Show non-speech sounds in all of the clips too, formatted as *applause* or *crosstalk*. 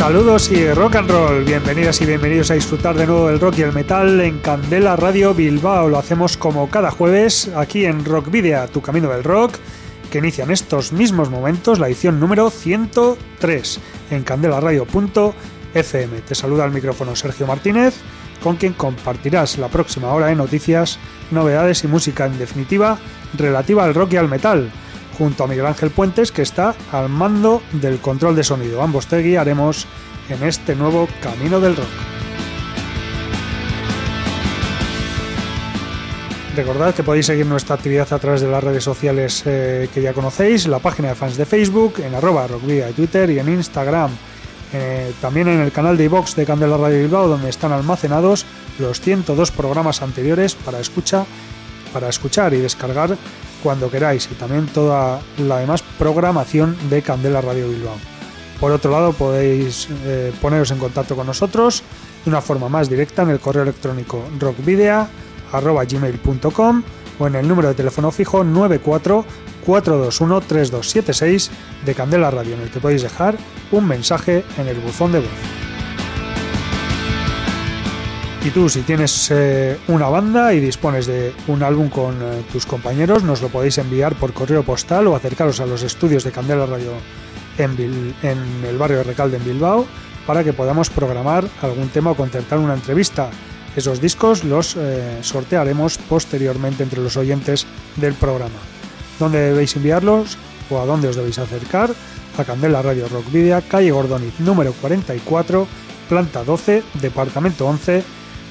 Saludos y rock and roll, bienvenidas y bienvenidos a disfrutar de nuevo del rock y el metal en Candela Radio Bilbao. Lo hacemos como cada jueves aquí en Rock Video, tu camino del rock, que inicia en estos mismos momentos la edición número 103 en candelaradio.fm. Te saluda al micrófono Sergio Martínez, con quien compartirás la próxima hora de noticias, novedades y música en definitiva relativa al rock y al metal junto a Miguel Ángel Puentes, que está al mando del control de sonido. Ambos te guiaremos en este nuevo camino del rock. Recordad que podéis seguir nuestra actividad a través de las redes sociales eh, que ya conocéis, la página de fans de Facebook, en arroba rockvia de Twitter y en Instagram. Eh, también en el canal de iVox de Candela Radio Bilbao, donde están almacenados los 102 programas anteriores para, escucha, para escuchar y descargar cuando queráis y también toda la demás programación de Candela Radio Bilbao. Por otro lado, podéis eh, poneros en contacto con nosotros de una forma más directa en el correo electrónico rockvidea.gmail.com o en el número de teléfono fijo 94 421 3276 de Candela Radio, en el que podéis dejar un mensaje en el buzón de voz. Y tú, si tienes eh, una banda y dispones de un álbum con eh, tus compañeros, nos lo podéis enviar por correo postal o acercaros a los estudios de Candela Radio en, el barrio de Recalde en Bilbao para que podamos programar algún tema o concertar una entrevista. Esos discos los eh, sortearemos posteriormente entre los oyentes del programa. ¿Dónde debéis enviarlos o a dónde os debéis acercar? A Candela Radio Rock Video, calle Gordoniz número 44, planta 12, departamento 11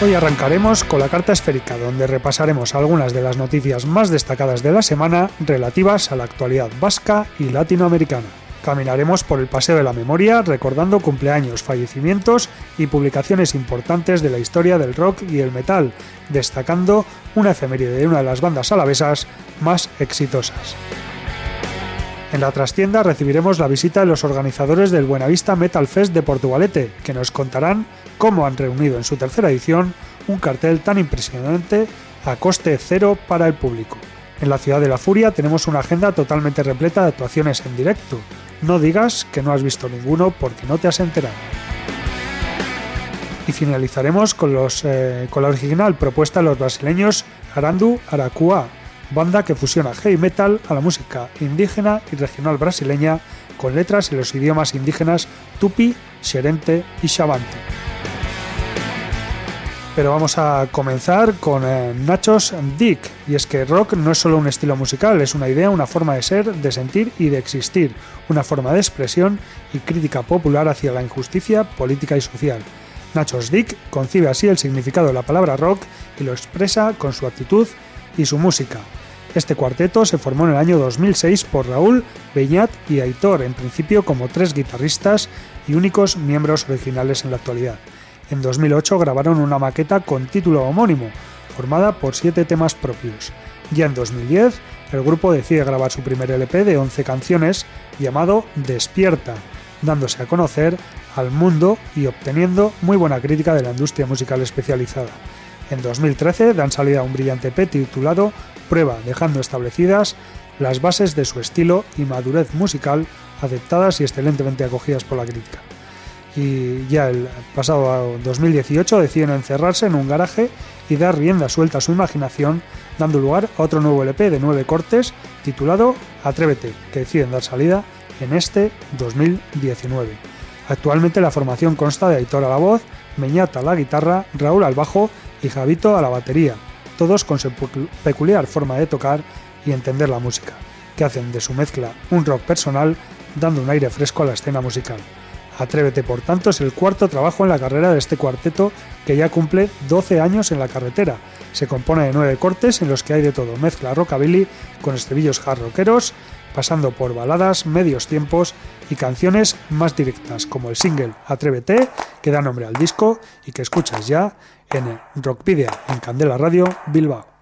Hoy arrancaremos con la carta esférica, donde repasaremos algunas de las noticias más destacadas de la semana relativas a la actualidad vasca y latinoamericana. Caminaremos por el Paseo de la Memoria recordando cumpleaños, fallecimientos y publicaciones importantes de la historia del rock y el metal, destacando una efeméride de una de las bandas alavesas más exitosas. En la trastienda recibiremos la visita de los organizadores del Buenavista Metal Fest de Portugalete, que nos contarán cómo han reunido en su tercera edición un cartel tan impresionante a coste cero para el público. En la Ciudad de la Furia tenemos una agenda totalmente repleta de actuaciones en directo. No digas que no has visto ninguno porque no te has enterado. Y finalizaremos con, los, eh, con la original propuesta de los brasileños Arandu Aracua, banda que fusiona heavy metal a la música indígena y regional brasileña con letras en los idiomas indígenas tupi, xerente y xavante. Pero vamos a comenzar con eh, Nachos Dick, y es que rock no es solo un estilo musical, es una idea, una forma de ser, de sentir y de existir, una forma de expresión y crítica popular hacia la injusticia política y social. Nachos Dick concibe así el significado de la palabra rock y lo expresa con su actitud y su música. Este cuarteto se formó en el año 2006 por Raúl, Beñat y Aitor, en principio como tres guitarristas y únicos miembros originales en la actualidad. En 2008 grabaron una maqueta con título homónimo, formada por siete temas propios. Ya en 2010, el grupo decide grabar su primer LP de 11 canciones llamado Despierta, dándose a conocer al mundo y obteniendo muy buena crítica de la industria musical especializada. En 2013 dan salida a un brillante EP titulado Prueba, dejando establecidas las bases de su estilo y madurez musical aceptadas y excelentemente acogidas por la crítica. Y ya el pasado 2018 deciden encerrarse en un garaje y dar rienda suelta a su imaginación, dando lugar a otro nuevo LP de nueve cortes titulado Atrévete, que deciden dar salida en este 2019. Actualmente la formación consta de Aitor a la voz, Meñata a la guitarra, Raúl al bajo y Javito a la batería, todos con su peculiar forma de tocar y entender la música, que hacen de su mezcla un rock personal, dando un aire fresco a la escena musical. Atrévete, por tanto, es el cuarto trabajo en la carrera de este cuarteto que ya cumple 12 años en la carretera. Se compone de nueve cortes en los que hay de todo, mezcla rockabilly con estribillos hard rockeros, pasando por baladas, medios tiempos y canciones más directas, como el single Atrévete, que da nombre al disco y que escuchas ya en Rockpedia en Candela Radio Bilbao.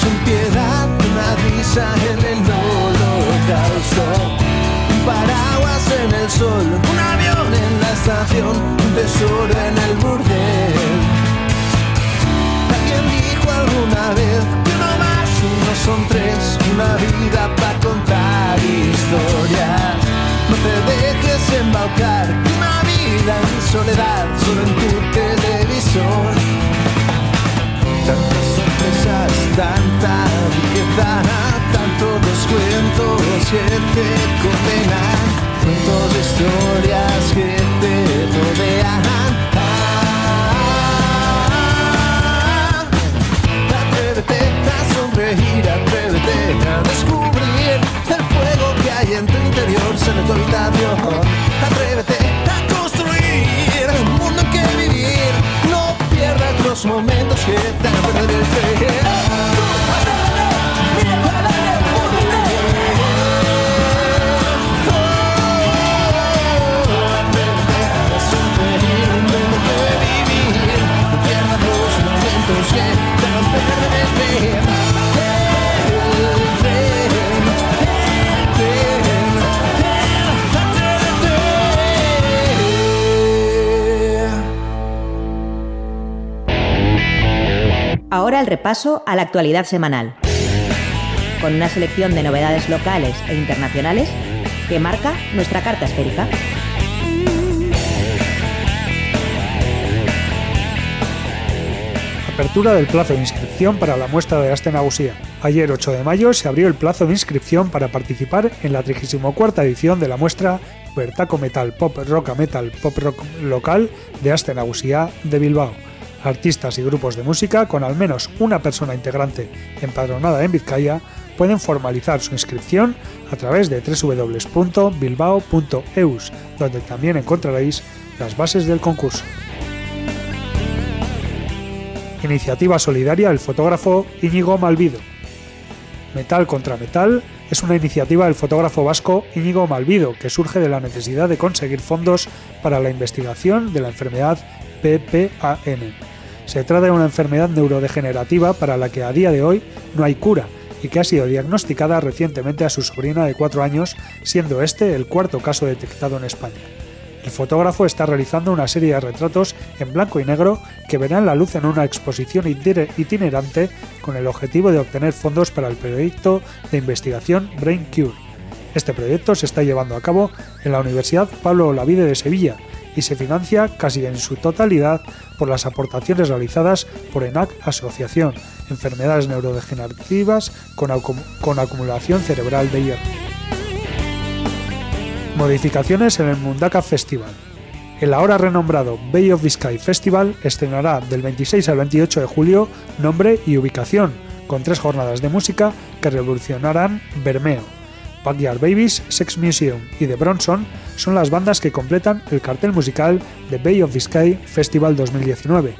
sin piedad, una risa en el holocausto, un paraguas en el sol, un avión en la estación, un tesoro en el burdel. Alguien dijo alguna vez que uno más uno son tres, una vida para contar historias. No te dejes embaucar, una vida en soledad, solo en tu televisor cosas, tanta riqueza, tanto descuento, siete condenan, cuentos de historias que te rodean. Ah, atrévete a sonreír, atrévete a descubrir el fuego que hay en tu interior, se tu habitación. Atrévete momentos que te perderé. Repaso a la actualidad semanal, con una selección de novedades locales e internacionales que marca nuestra carta esférica. Apertura del plazo de inscripción para la muestra de Asten Ayer 8 de mayo se abrió el plazo de inscripción para participar en la 34 edición de la muestra Bertaco Metal Pop Rock Metal Pop Rock Local de Asten de Bilbao artistas y grupos de música con al menos una persona integrante empadronada en Vizcaya pueden formalizar su inscripción a través de www.bilbao.eus, donde también encontraréis las bases del concurso. Iniciativa solidaria del fotógrafo Íñigo Malvido. Metal contra Metal es una iniciativa del fotógrafo vasco Íñigo Malvido que surge de la necesidad de conseguir fondos para la investigación de la enfermedad PPAN se trata de una enfermedad neurodegenerativa para la que a día de hoy no hay cura y que ha sido diagnosticada recientemente a su sobrina de 4 años, siendo este el cuarto caso detectado en España. El fotógrafo está realizando una serie de retratos en blanco y negro que verán la luz en una exposición itinerante con el objetivo de obtener fondos para el proyecto de investigación Brain Cure. Este proyecto se está llevando a cabo en la Universidad Pablo Olavide de Sevilla y se financia casi en su totalidad por las aportaciones realizadas por ENAC Asociación, Enfermedades Neurodegenerativas con, Acumulación Cerebral de Hierro. Modificaciones en el Mundaka Festival. El ahora renombrado Bay of Biscay Festival estrenará del 26 al 28 de julio nombre y ubicación, con tres jornadas de música que revolucionarán Bermeo, Backyard Babies, Sex Museum y The Bronson son las bandas que completan el cartel musical de Bay of Biscay Festival 2019.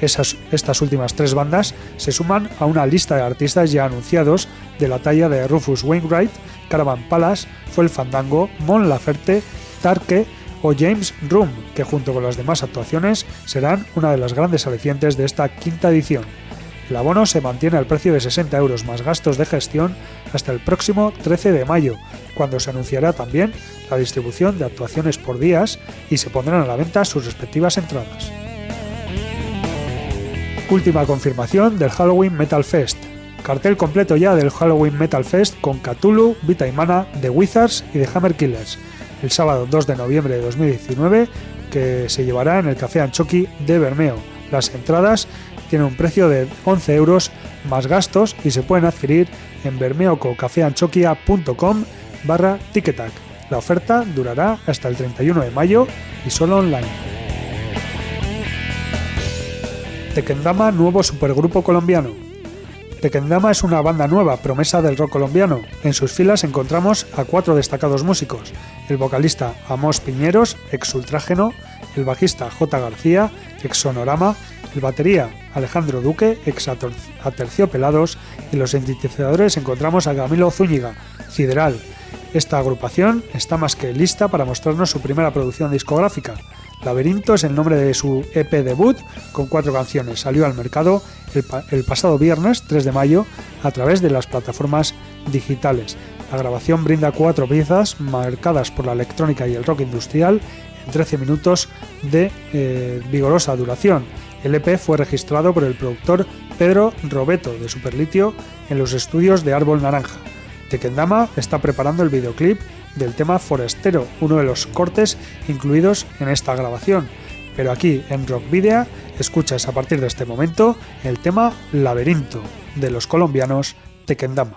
Esas, estas últimas tres bandas se suman a una lista de artistas ya anunciados de la talla de Rufus Wainwright, Caravan Palace, Fue el Fandango, Mon Laferte, Tarque o James Room, que junto con las demás actuaciones serán una de las grandes alicientes de esta quinta edición. El abono se mantiene al precio de 60 euros más gastos de gestión hasta el próximo 13 de mayo, cuando se anunciará también la distribución de actuaciones por días y se pondrán a la venta sus respectivas entradas. Última confirmación del Halloween Metal Fest. Cartel completo ya del Halloween Metal Fest con Cthulhu, Vita y Mana, The Wizards y The Hammer Killers. El sábado 2 de noviembre de 2019 que se llevará en el Café Anchoqui de Bermeo. Las entradas tienen un precio de 11 euros más gastos y se pueden adquirir en bermeococafeanchoquia.com barra ticketac. La oferta durará hasta el 31 de mayo y solo online. Tequendama nuevo supergrupo colombiano. Tequendama es una banda nueva, promesa del rock colombiano. En sus filas encontramos a cuatro destacados músicos: el vocalista Amos Piñeros, ex Ultrágeno, el bajista J. García, ex Sonorama, el batería Alejandro Duque, ex Aterciopelados, y los sintetizadores encontramos a Camilo Zúñiga, Sideral. Esta agrupación está más que lista para mostrarnos su primera producción discográfica. Laberinto es el nombre de su EP debut con cuatro canciones. Salió al mercado el, pasado viernes 3 de mayo a través de las plataformas digitales. La grabación brinda cuatro piezas marcadas por la electrónica y el rock industrial en 13 minutos de eh, vigorosa duración. El EP fue registrado por el productor Pedro Robeto de Superlitio en los estudios de Árbol Naranja. Tekendama está preparando el videoclip del tema Forestero, uno de los cortes incluidos en esta grabación. Pero aquí en Rock Video escuchas a partir de este momento el tema Laberinto de los colombianos Tekendama.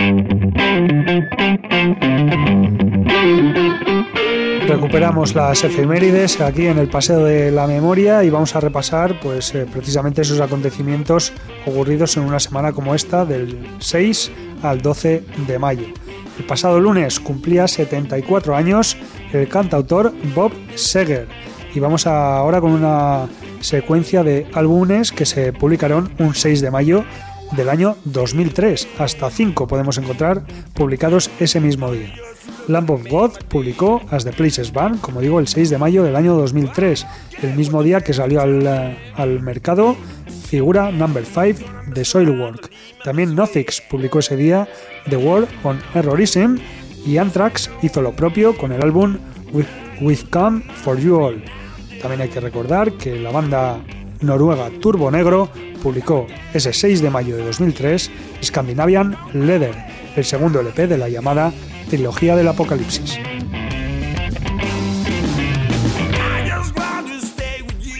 Recuperamos las efemérides aquí en el Paseo de la Memoria y vamos a repasar pues eh, precisamente esos acontecimientos ocurridos en una semana como esta del 6 al 12 de mayo. El pasado lunes cumplía 74 años el cantautor Bob Seger y vamos ahora con una secuencia de álbumes que se publicaron un 6 de mayo del año 2003. Hasta 5 podemos encontrar publicados ese mismo día. Lamb of God publicó As the Places Band, como digo, el 6 de mayo del año 2003, el mismo día que salió al, al mercado Figura Number 5 de Soilwork. También Nothix publicó ese día The War on Errorism y Anthrax hizo lo propio con el álbum With Come for You All. También hay que recordar que la banda noruega Turbo Negro publicó ese 6 de mayo de 2003 Scandinavian Leather, el segundo LP de la llamada Trilogía del Apocalipsis.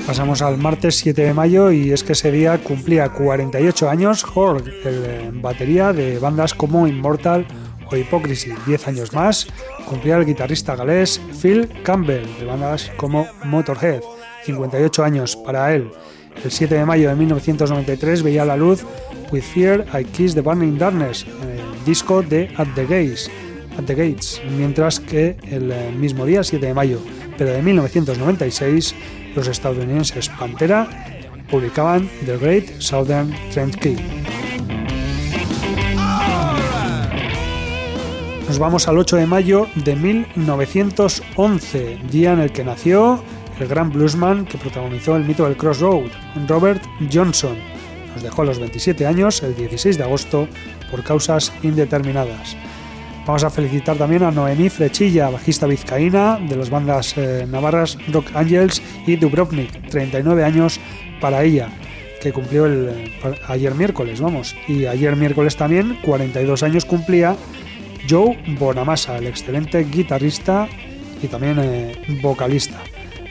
Pasamos al martes 7 de mayo y es que ese día cumplía 48 años Horg, el batería de bandas como Immortal o Hypocrisy. 10 años más cumplía el guitarrista galés Phil Campbell de bandas como Motorhead. 58 años para él. El 7 de mayo de 1993 veía la luz With Fear I Kiss the Burning Darkness, disco de At the Gates, At the Gates, mientras que el mismo día, 7 de mayo, pero de 1996, los estadounidenses Pantera publicaban The Great Southern Trend Key. Nos vamos al 8 de mayo de 1911, día en el que nació el gran bluesman que protagonizó el mito del Crossroad, Robert Johnson. Nos dejó a los 27 años el 16 de agosto por causas indeterminadas. Vamos a felicitar también a Noemí Frechilla, bajista vizcaína de las bandas eh, navarras Rock Angels y Dubrovnik, 39 años para ella, que cumplió el, eh, ayer miércoles, vamos. Y ayer miércoles también, 42 años cumplía Joe Bonamassa, el excelente guitarrista y también eh, vocalista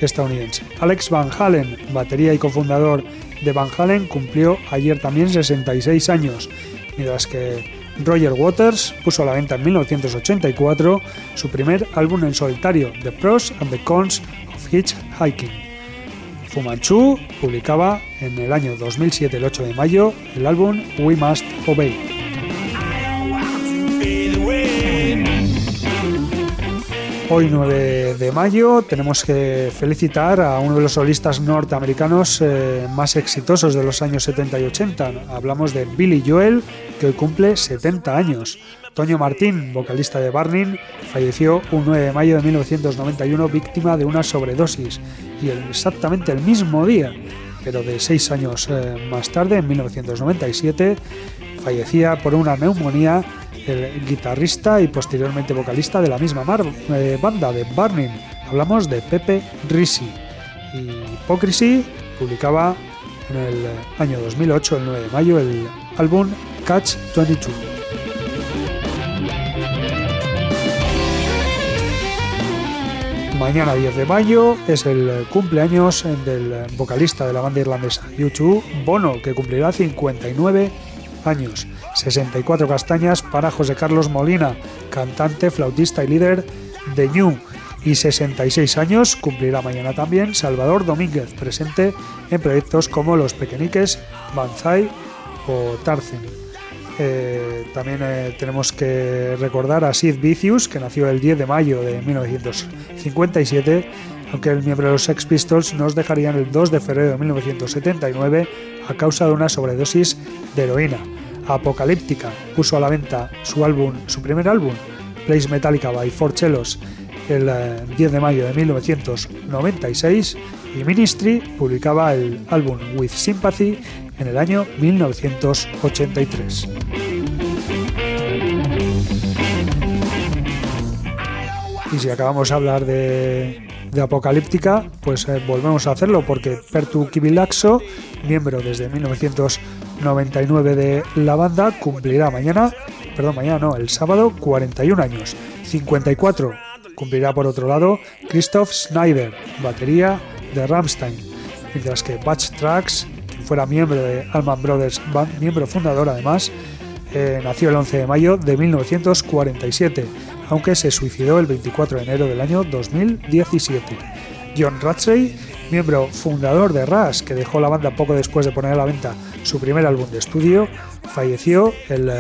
estadounidense. Alex Van Halen, batería y cofundador de Van Halen, cumplió ayer también 66 años, mientras que Roger Waters puso a la venta en 1984 su primer álbum en solitario, The Pros and the Cons of Hitchhiking. Fu Manchu publicaba en el año 2007, el 8 de mayo, el álbum We Must Obey. Hoy 9 de mayo tenemos que felicitar a uno de los solistas norteamericanos eh, más exitosos de los años 70 y 80. Hablamos de Billy Joel, que hoy cumple 70 años. Toño Martín, vocalista de Barney, falleció un 9 de mayo de 1991 víctima de una sobredosis y exactamente el mismo día, pero de seis años eh, más tarde, en 1997, fallecía por una neumonía el guitarrista y posteriormente vocalista de la misma eh, banda de Burning. Hablamos de Pepe Risi. Y Hypocrisy publicaba en el año 2008, el 9 de mayo, el álbum Catch 22. Mañana 10 de mayo es el cumpleaños del vocalista de la banda irlandesa U2, Bono, que cumplirá 59 años. 64 castañas para José Carlos Molina, cantante, flautista y líder de New. Y 66 años cumplirá mañana también Salvador Domínguez, presente en proyectos como Los Pequeñiques, Banzai o Tarzan. Eh, también eh, tenemos que recordar a Sid Vicious, que nació el 10 de mayo de 1957, aunque el miembro de los Sex Pistols nos dejarían el 2 de febrero de 1979 a causa de una sobredosis de heroína. Apocalíptica puso a la venta su álbum, su primer álbum, Place Metallica by Four Cellos, el 10 eh, de mayo de 1996 y Ministry publicaba el álbum With Sympathy en el año 1983. Y si acabamos de hablar de, Apocalíptica, pues eh, volvemos a hacerlo porque Pertu Kibilaxo, miembro desde 1983, 99 de la banda cumplirá mañana, perdón, mañana no, el sábado 41 años. 54 cumplirá por otro lado Christoph Schneider, batería de Rammstein, mientras que Batch Tracks, quien fuera miembro de Allman Brothers, miembro fundador además, eh, nació el 11 de mayo de 1947, aunque se suicidó el 24 de enero del año 2017. John Ratsey, miembro fundador de Rush, que dejó la banda poco después de poner a la venta su primer álbum de estudio, falleció el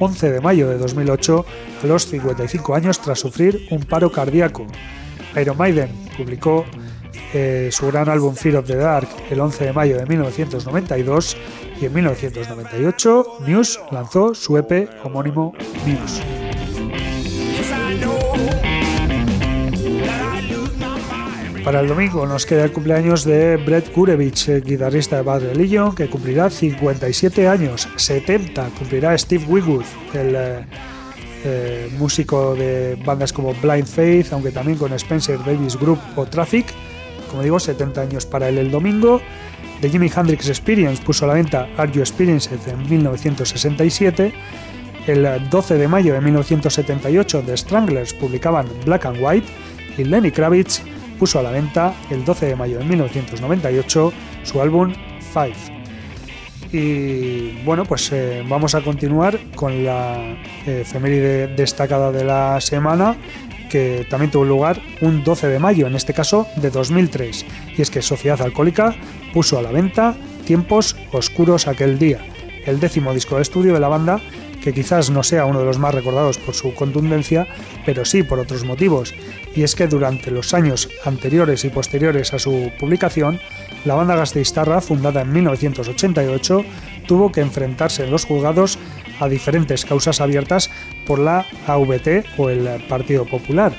11 eh, de mayo de 2008 a los 55 años tras sufrir un paro cardíaco. Iron Maiden publicó eh, su gran álbum Fear of the Dark el 11 de mayo de 1992 y en 1998 Muse lanzó su EP homónimo Muse. Para el domingo nos queda el cumpleaños de Brett Gurevich, guitarrista de Bad Religion, que cumplirá 57 años. 70 cumplirá Steve Wigwood, el eh, eh, músico de bandas como Blind Faith, aunque también con Spencer Davis Group o Traffic. Como digo, 70 años para él el domingo. The Jimi Hendrix Experience puso a la venta Are You Experienced en 1967. El 12 de mayo de 1978 The Stranglers publicaban Black and White y Lenny Kravitz puso a la venta el 12 de mayo de 1998 su álbum Five. Y bueno, pues eh, vamos a continuar con la efeméride destacada de la semana, que también tuvo lugar un 12 de mayo, en este caso de 2003. Y es que Sociedad Alcohólica puso a la venta Tiempos Oscuros aquel día, el décimo disco de estudio de la banda que quizás no sea uno de los más recordados por su contundencia, pero sí por otros motivos, y es que durante los años anteriores y posteriores a su publicación, la banda Gasteiztarra, fundada en 1988, tuvo que enfrentarse en los juzgados a diferentes causas abiertas por la AVT o el Partido Popular,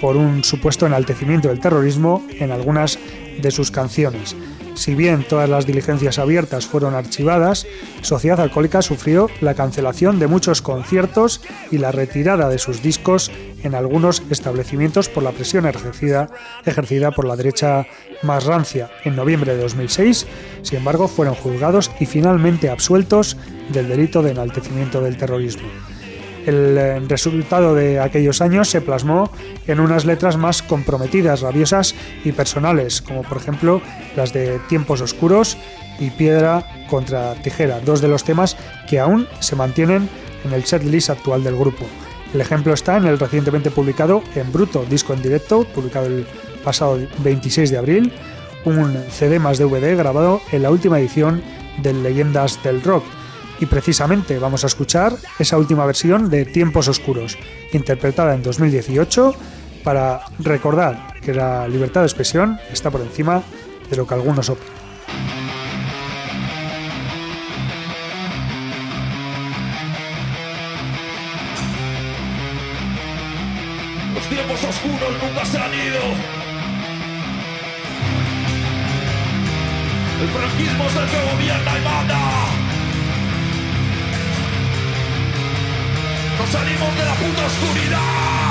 por un supuesto enaltecimiento del terrorismo en algunas de sus canciones. Si bien todas las diligencias abiertas fueron archivadas, Sociedad Alcohólica sufrió la cancelación de muchos conciertos y la retirada de sus discos en algunos establecimientos por la presión ejercida, ejercida por la derecha más rancia. En noviembre de 2006, sin embargo, fueron juzgados y finalmente absueltos del delito de enaltecimiento del terrorismo. El eh, resultado de aquellos años se plasmó en unas letras más comprometidas, rabiosas y personales, como por ejemplo las de Tiempos Oscuros y Piedra contra Tijera, dos de los temas que aún se mantienen en el setlist actual del grupo. El ejemplo está en el recientemente publicado En Bruto, disco en directo, publicado el pasado 26 de abril, un CD más DVD grabado en la última edición de Leyendas del Rock, y precisamente vamos a escuchar esa última versión de Tiempos Oscuros, interpretada en 2018 para recordar que la libertad de expresión está por encima de lo que algunos opinan. Los tiempos oscuros nunca se han ido. El franquismo es el que gobierna y manda. Salimos de la puta oscuridad.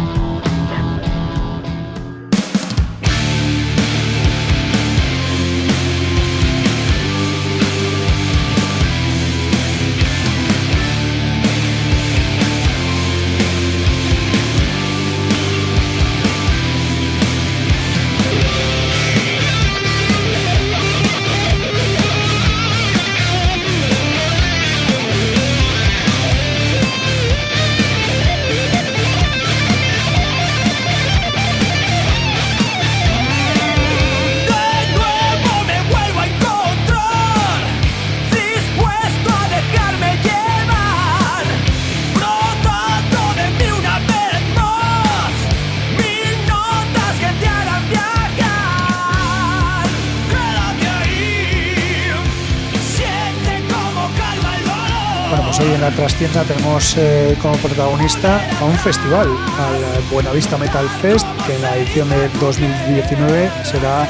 Trastienda tenemos eh, como protagonista a un festival, al Buenavista Metal Fest, que en la edición de 2019 será eh,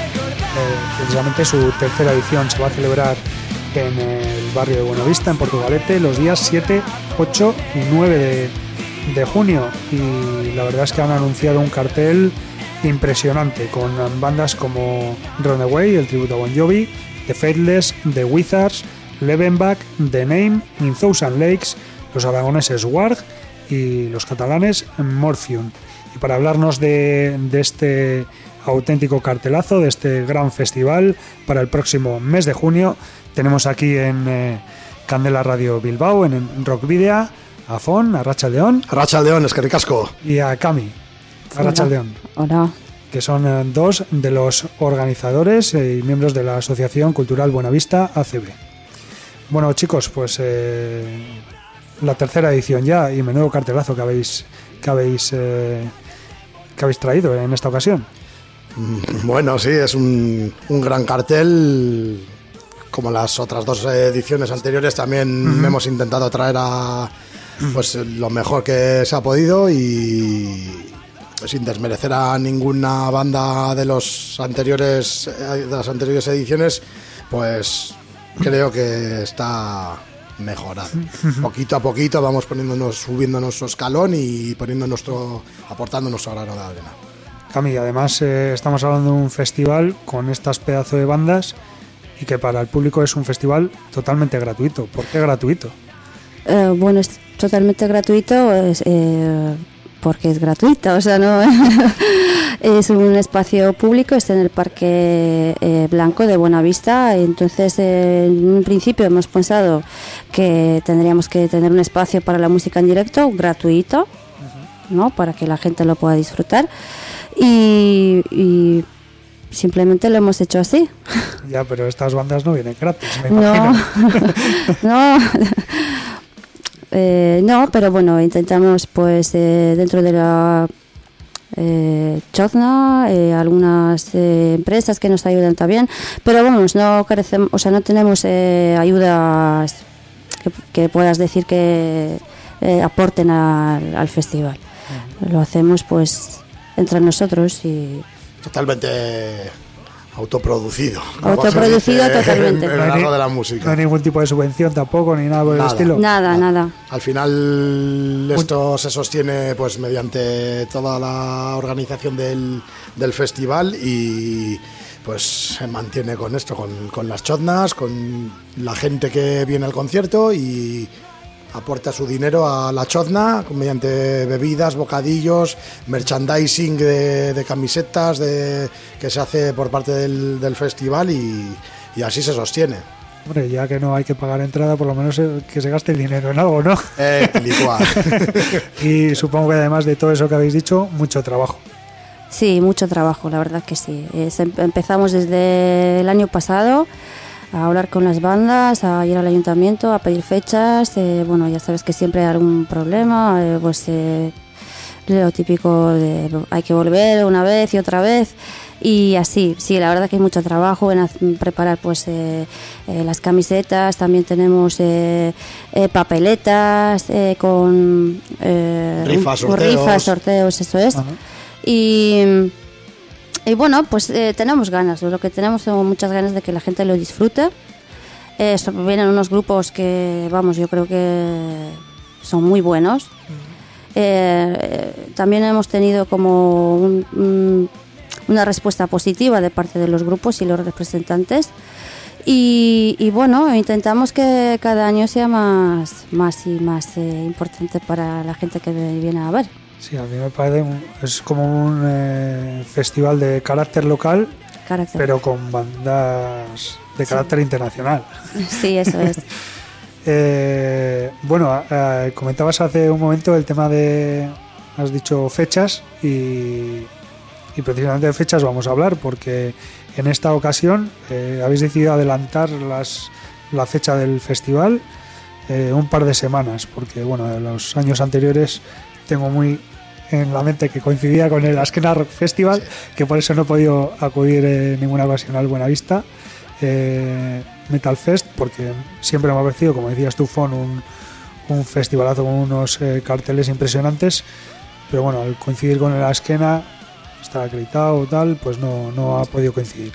precisamente su tercera edición. Se va a celebrar en el barrio de Buenavista, en Portugalete, los días 7, 8 y 9 de, de junio. Y la verdad es que han anunciado un cartel impresionante con bandas como Runaway, el tributo a Bon Jovi, The Faithless, The Wizards, Levenbach, The Name, In Thousand Lakes, los aragoneses Warg y los catalanes Morphium. Y para hablarnos de, de este auténtico cartelazo, de este gran festival para el próximo mes de junio, tenemos aquí en eh, Candela Radio Bilbao, en, en Rock Video, a Fon, a Racha León Racha León, es que ricasco. y a Cami, a Racha León Hola. que son eh, dos de los organizadores eh, y miembros de la Asociación Cultural Buenavista ACB. Bueno, chicos, pues eh, la tercera edición ya y menudo cartelazo que habéis que habéis eh, que habéis traído en esta ocasión. Bueno, sí, es un, un gran cartel. Como las otras dos ediciones anteriores, también hemos intentado traer a pues lo mejor que se ha podido y sin desmerecer a ninguna banda de los anteriores eh, de las anteriores ediciones, pues creo que está mejorado. Poquito a poquito vamos poniéndonos, subiendo nuestro escalón y poniendo nuestro, aportando nuestro grano de arena. Cami, además eh, estamos hablando de un festival con estas pedazos de bandas y que para el público es un festival totalmente gratuito. ¿Por qué gratuito? Eh, bueno, es totalmente gratuito es, eh, porque es gratuito, o sea, no *laughs* es un espacio público, está en el Parque eh, Blanco de Buenavista. Entonces, eh, en un principio hemos pensado que tendríamos que tener un espacio para la música en directo gratuito, ¿no? Para que la gente lo pueda disfrutar. Y, y simplemente lo hemos hecho así. Ya, pero estas bandas no vienen gratis, me No, *laughs* *laughs* no, Eh, no, pero bueno, intentamos pues eh, dentro de la eh, Chozna, eh, algunas eh, empresas que nos ayudan también, pero vamos, no carecemos, o sea, no tenemos eh, ayudas que, que puedas decir que eh, aporten al, al festival. Lo hacemos pues entre nosotros y Totalmente autoproducido. Autoproducido dice totalmente. En el No hay de la No música. hay ningún tipo de subvención tampoco, ni nada por el Nada. estilo. nada, nada. Al final esto se sostiene pues mediante toda la organización del, del festival y pues se mantiene con esto, con, con las chotnas, con la gente que viene al concierto y aporta su dinero a la chozna mediante bebidas, bocadillos, merchandising de, de camisetas de, que se hace por parte del, del festival y, y así se sostiene. Hombre, ya que no hay que pagar entrada, por lo menos que se gaste el dinero en algo, ¿no? Eh, *laughs* y supongo que además de todo eso que habéis dicho, mucho trabajo. Sí, mucho trabajo, la verdad que sí. Em- empezamos desde el año pasado a hablar con las bandas, a ir al ayuntamiento, a pedir fechas. eh, bueno, ya sabes que siempre hay algún problema, eh, pues eh, lo típico de hay que volver una vez y otra vez. Y así, sí, la verdad que hay mucho trabajo en preparar pues eh, eh, las camisetas, también tenemos eh, eh, papeletas eh, con eh, sorteos. rifas, sorteos, eso es. Ajá. Y, y bueno, pues eh, tenemos ganas, lo que tenemos son muchas ganas de que la gente lo disfrute. Eh, vienen unos grupos que, vamos, yo creo que son muy buenos. Eh, eh, también hemos tenido como un- un- una respuesta positiva de parte de los grupos y los representantes. Y, y bueno, intentamos que cada año sea más, más y más eh, importante para la gente que viene a ver. Sí, a mí me parece un- es como un eh, festival de carácter local, Carácter. pero con bandas de carácter internacional. Sí, eso es. *laughs* Eh, bueno, eh, comentabas hace un momento el tema de, has dicho fechas y, y precisamente de fechas vamos a hablar porque en esta ocasión eh, habéis decidido adelantar las, la fecha del festival un par de semanas porque bueno, en los años anteriores tengo muy en la mente que coincidía con el Askena Rock Festival que por eso no he podido acudir en ninguna ocasión al Buenavista eh, Metal Fest porque siempre me ha parecido, como decías tú, Fon, un, un festivalazo con unos eh, carteles impresionantes, pero bueno, al coincidir con el Askena, está acreditado tal, pues no, no ha podido coincidir.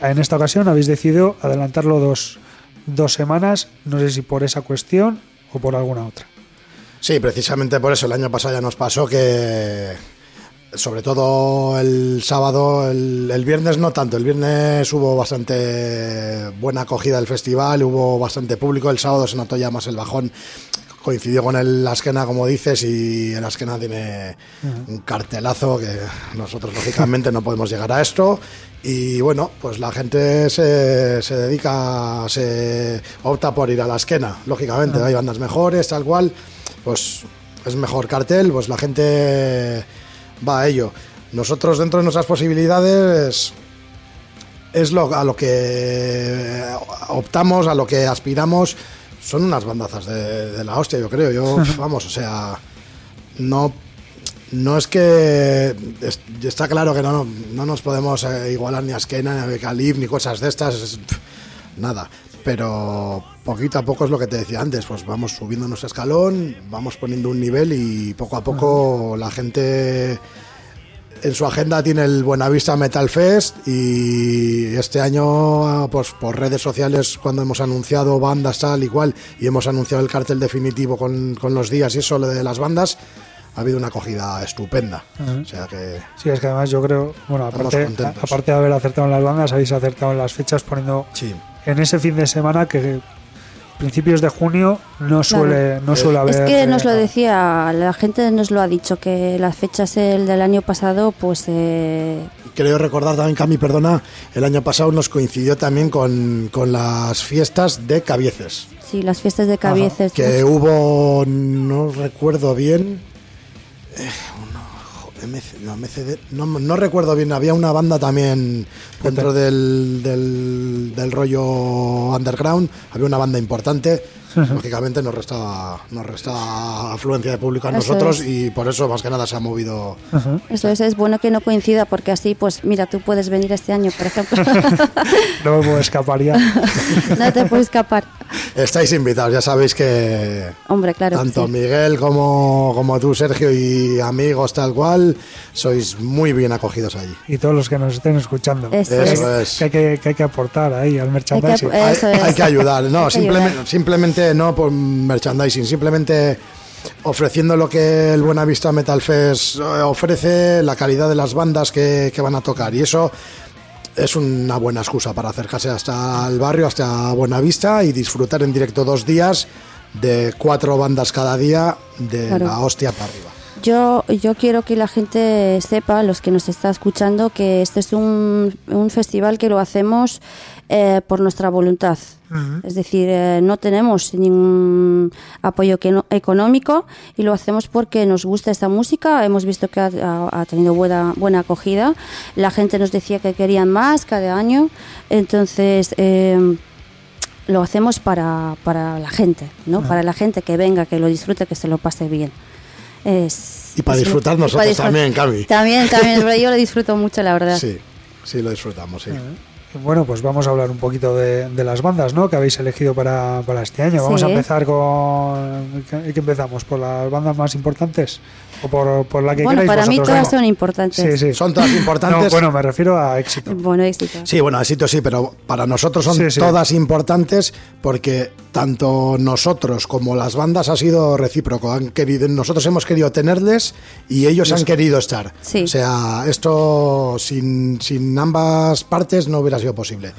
En esta ocasión habéis decidido adelantarlo dos, dos semanas, no sé si por esa cuestión o por alguna otra. Sí, precisamente por eso el año pasado ya nos pasó que, sobre todo el sábado, el, el viernes no tanto, el viernes hubo bastante buena acogida del festival, hubo bastante público, el sábado se notó ya más el bajón, coincidió con el Askena como dices y el Askena tiene un cartelazo que nosotros lógicamente no podemos llegar a esto y bueno, pues la gente se, se dedica, se opta por ir a la Askena, lógicamente, hay bandas mejores, tal cual, pues es mejor cartel, pues la gente va a ello. Nosotros dentro de nuestras posibilidades es lo, a lo que optamos, a lo que aspiramos. Son unas bandazas de, de la hostia, yo creo. Yo, *laughs* vamos, o sea, no, no es que es- está claro que no, no nos podemos eh, igualar ni a Skena, ni a Becalib, ni cosas de estas, es- nada. Pero poquito a poco es lo que te decía antes, pues vamos subiendo nuestro escalón, vamos poniendo un nivel y poco a poco la gente en su agenda tiene el Buenavista Metal Fest y este año pues por redes sociales cuando hemos anunciado bandas tal y cual y hemos anunciado el cartel definitivo con, con los días y eso lo de las bandas ha habido una acogida estupenda. O sea que Sí, es que además yo creo, bueno, aparte, aparte de haber acertado en las bandas, habéis acertado en las fechas poniendo sí en ese fin de semana que principios de junio no suele, no suele haber. Es que nos lo eh, decía, la gente nos lo ha dicho, que las fechas el del año pasado, pues eh, creo recordar también Cami perdona el año pasado nos coincidió también con, con las fiestas de Cabieces sí, las fiestas de Cabieces. que hubo, no recuerdo bien, eh, MC no, MCD, no, no recuerdo bien, había una banda también dentro del, del, del rollo underground, había una banda importante, lógicamente nos restaba, nos restaba afluencia de público a Eso nosotros es. y por eso más que nada se ha movido. Eso es, es bueno que no coincida, porque así, pues mira, tú puedes venir este año, por ejemplo. *laughs* No me puedo escapar ya. no te puedes escapar. Estáis invitados, ya sabéis que Hombre, claro. Tanto sí. Miguel como, como tú, Sergio, y amigos tal cual, sois muy bien acogidos allí. Y todos los que nos estén escuchando. Eso que, Eso hay- es. que hay que, que hay que aportar ahí al merchandising. Hay que- hay, es. hay que ayudar, no, simplemente, ayudar. simplemente no por merchandising, simplemente ofreciendo lo que el Buenavista Metal Fest eh, ofrece, la calidad de las bandas que, que van a tocar y eso es una buena excusa para acercarse hasta el barrio, hasta Buenavista y disfrutar en directo dos días de cuatro bandas cada día de Claro. la hostia para arriba. Yo, yo quiero que la gente sepa, los que nos está escuchando, que este es un, un festival que lo hacemos eh, por nuestra voluntad. Es decir, eh, no tenemos ningún apoyo que no- económico y lo hacemos porque nos gusta esta música. Hemos visto que ha, tenido buena, buena acogida. La gente nos decía que querían más cada año. Entonces, eh, lo hacemos para, para la gente, ¿no? Para la gente que venga, que lo disfrute, que se lo pase bien. Es, Y para es- disfrutar para nosotros disfrutar- también, Cami. También, también, *laughs* yo lo disfruto mucho, la verdad. Sí, sí, lo disfrutamos, sí. Bueno, pues vamos a hablar un poquito de, de las bandas, ¿no? Que habéis elegido para, para este año. Vamos Sí. a empezar con... ¿Qué, qué empezamos? ¿Por las bandas más importantes? ¿O por, por la que bueno, queráis para mí vosotros? todas Venga. son importantes. Sí, sí. Son todas *laughs* importantes. No, bueno, me refiero a éxito. Bueno, éxito. Sí, bueno, éxito sí, pero para nosotros son Sí, sí. todas importantes porque tanto nosotros como las bandas ha sido recíproco. Han querido, nosotros hemos querido tenerles y ellos han querido estar. Sí. O sea, esto sin, sin ambas partes no hubiera sido posible.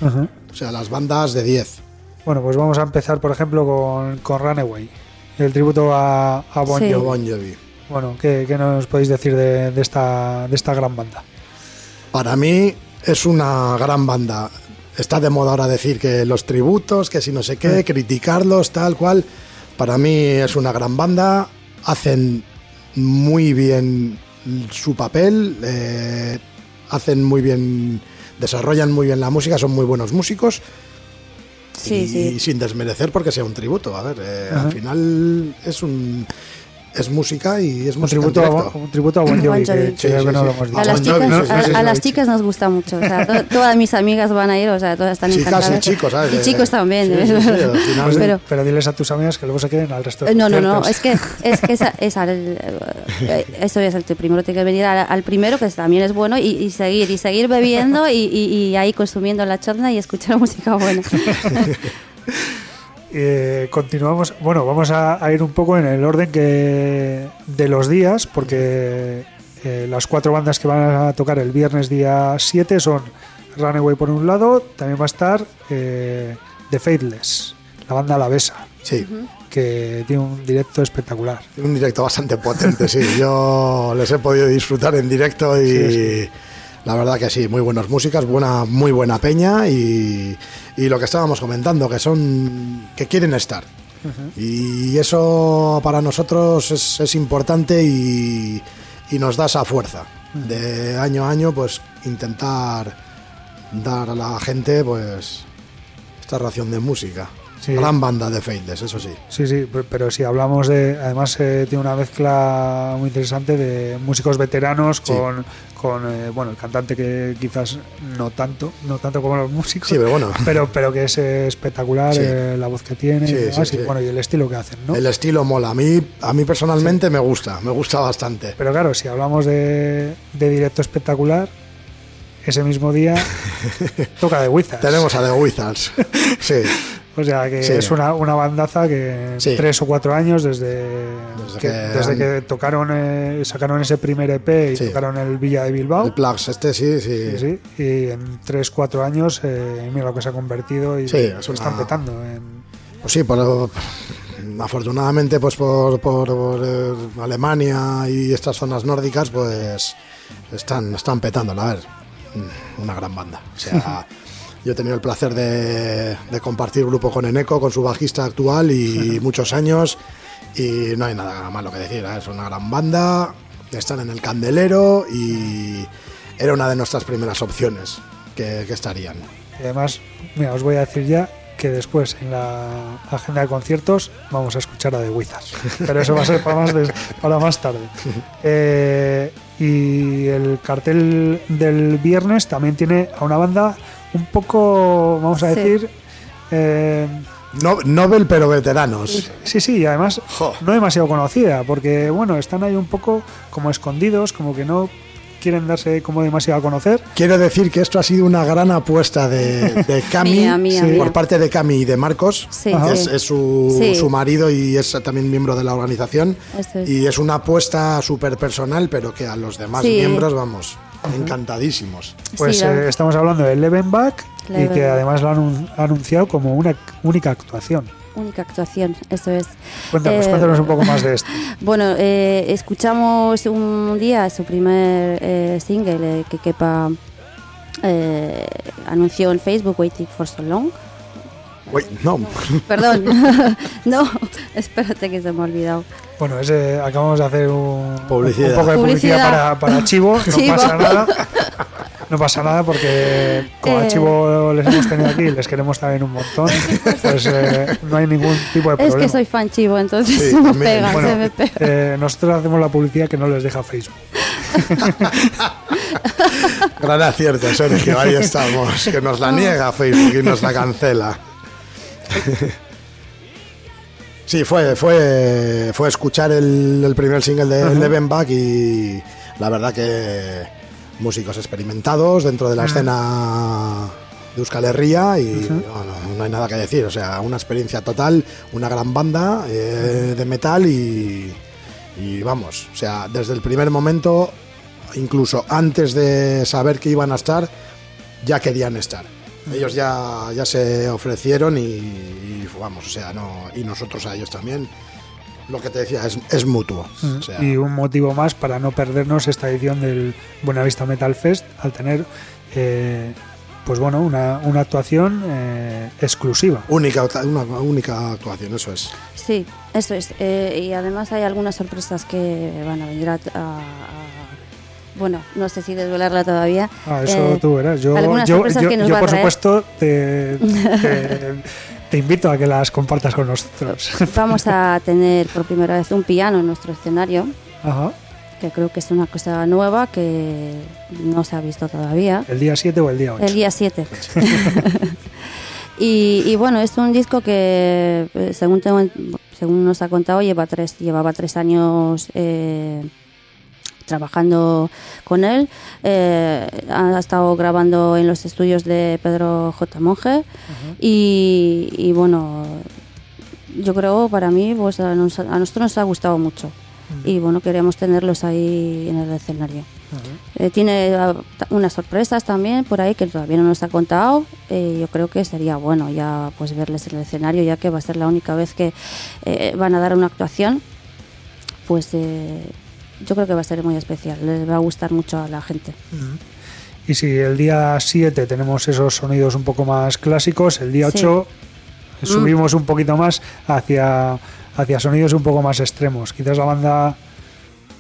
O sea, las bandas de 10. Bueno, pues vamos a empezar, por ejemplo, con, con Runaway, el tributo a, a Bon Sí. Jovi. Bon Jovi. Bueno, ¿qué, qué nos podéis decir de, de esta, de esta gran banda? Para mí es una gran banda. Está de moda ahora decir que los tributos, que si no sé qué, criticarlos, tal cual. Para mí es una gran banda. Hacen muy bien su papel. eh, hacen muy bien. Desarrollan muy bien la música, son muy buenos músicos. Sí, y, sí. sin desmerecer porque sea un tributo. A ver, eh, al final es un. Es música y es Un música tributo, a, un tributo a Bon Jovi, que, Sí, sí, no sí. A las chicas, No, a, a las nos gusta mucho. O sea, to- todas mis amigas van a ir, o sea, todas están Chicas y encantadas. chicos, ¿sabes? Y chicos también. Sí, sí, sí, al *laughs* final- Pues, Pero- pero diles a tus amigas que luego se queden al resto de Eh, No, no, no, es que, es que esa, esa- el- eh, eso es el primero, tiene que venir al, al primero, que también es bueno, y, y seguir, y seguir bebiendo y, y- y ahí consumiendo la chorna y escuchar *laughs* música buena. *laughs* Eh, continuamos. Bueno, vamos a, a ir un poco en el orden que de los días, porque eh, las cuatro bandas que van a tocar el viernes día 7 son Runaway por un lado, también va a estar eh, The Faithless, la banda Alavesa, Sí. que tiene un directo espectacular. Un directo bastante potente, sí. *laughs* Yo les he podido disfrutar en directo y Sí, la verdad que sí, muy buenas músicas, buena, muy buena peña y, y lo que estábamos comentando, que son que quieren estar. Y eso para nosotros es, es importante y, y nos da esa fuerza de año a año, pues intentar dar a la gente pues esta ración de música. Sí. Gran banda de Faithless, eso sí. Sí, sí, pe- pero si hablamos de. Además, eh, tiene una mezcla muy interesante de músicos veteranos Sí. Con, eh, bueno, el cantante que quizás no tanto, no tanto como los músicos, Sí, pero bueno. *laughs* pero, pero que es espectacular Sí. eh, la voz que tiene Sí, y, demás, bueno, y el estilo que hacen, ¿no? El estilo mola. A mí, a mí personalmente me gusta, me gusta bastante. Pero claro, si hablamos de, de directo espectacular, ese mismo día *laughs* toca de Wizards. Tenemos a The Wizards. *laughs* Sí, O sea que Sí. es una, una bandaza que en Sí. tres o cuatro años desde, Desde que, que desde han- que tocaron eh, sacaron ese primer EP y Sí. tocaron el Villa de Bilbao el Plugs este sí, sí. y en tres cuatro años eh, mira lo que se ha convertido y es se una- están petando en- Pues sí, por, afortunadamente pues por, por, por, eh, Alemania y estas zonas nórdicas pues están, están petando, a ver, una gran banda. O sea, *laughs* yo he tenido el placer de, de compartir grupo con Eneco, con su bajista actual y *laughs* muchos años y no hay nada malo que decir, ¿eh? es una gran banda, están en el candelero y era una de nuestras primeras opciones que, que estarían. y además mira os voy a decir ya que después en la agenda de conciertos vamos a escuchar a The Wizards pero eso va a ser para más, des- para más tarde *laughs* Eh, y el cartel del viernes también tiene a una banda un poco vamos a Sí. decir eh, No, Nobel pero veteranos. Sí, sí, y además Jo. no demasiado conocida, porque bueno, están ahí un poco como escondidos, como que no quieren darse como demasiado a conocer. Quiero decir que esto ha sido una gran apuesta de, de *laughs* Cami Mía, mía, Sí. mía. por parte de Cami y de Marcos. Sí, que es, su, Sí. su marido y es también miembro de la organización. Es. Y es una apuesta súper personal, pero que a los demás Sí. miembros, vamos, encantadísimos. Pues Sí, eh, estamos hablando de Levenbach y Levenbach. que además lo han anun- anunciado como una única actuación. Única actuación, eso es. Cuéntanos, Eh, cuéntanos un poco más de esto. *laughs* Bueno, eh, escuchamos un día su primer eh, single eh, que Kepa eh, anunció en Facebook, Waiting for So Long. Uy, no, Perdón, *laughs* *laughs* no, espérate que se me ha olvidado. Bueno, ese, acabamos de hacer un, Publicidad. un poco de publicidad, Publicidad. para, para Chivo, no Chivo. pasa *laughs* nada. No pasa nada porque como a Eh. Chivo les hemos tenido aquí y les queremos también un montón, pues eh, no hay ningún tipo de Es problema. que soy fan chivo, entonces Sí, se me también. pega, Bueno, se me pega. eh, nosotros hacemos la publicidad que no les deja Facebook. Gran acierto, Sergio, ahí estamos. Que nos la niega Facebook y nos la cancela. *laughs* Sí, fue, fue, fue escuchar el, el primer single de, de Ben Back y la verdad que músicos experimentados dentro de la escena de Euskal Herria y no hay nada que decir, o sea, una experiencia total, una gran banda eh, de metal y, y vamos, o sea, desde el primer momento, incluso antes de saber que iban a estar, ya querían estar. Ellos ya, ya se ofrecieron y, y vamos, o sea, no, y nosotros a ellos también. Lo que te decía es, es mutuo. o sea, Y un motivo más para no perdernos esta edición del Buenavista Metal Fest al tener, eh, pues bueno, una, una actuación eh, exclusiva. única, una única actuación, eso es. Sí, eso es. Eh, y además hay algunas sorpresas que van a venir a, a- a- bueno, no sé si desvelarla todavía. Ah, eso Eh, tú verás. Yo, yo, yo- que nos yo, por supuesto, te, te- *laughs* te invito a que las compartas con nosotros. *laughs* Vamos a tener por primera vez un piano en nuestro escenario, Ajá. que creo que es una cosa nueva que no se ha visto todavía. ¿El día 7 o el día 8? El día 7. *laughs* y, y bueno, es un disco que, eh, según, tengo en- según nos ha contado, lleva tres, llevaba tres años eh, trabajando con él. Eh, ha estado grabando en los estudios de Pedro J. Monge. y, y bueno, yo creo para mí, pues a, nos- a nosotros nos ha gustado mucho. Y bueno, queremos tenerlos ahí en el escenario. Eh, tiene ah, unas sorpresas también por ahí que todavía no nos ha contado. Eh, yo creo que sería bueno ya pues verles en el escenario, ya que va a ser la única vez que van a dar una actuación. Pues eh, yo creo que va a ser muy especial, les va a gustar mucho a la gente. Y si el día 7 tenemos esos sonidos un poco más clásicos, el día Sí. 8 subimos un poquito más hacia, hacia sonidos un poco más extremos. Quizás la banda,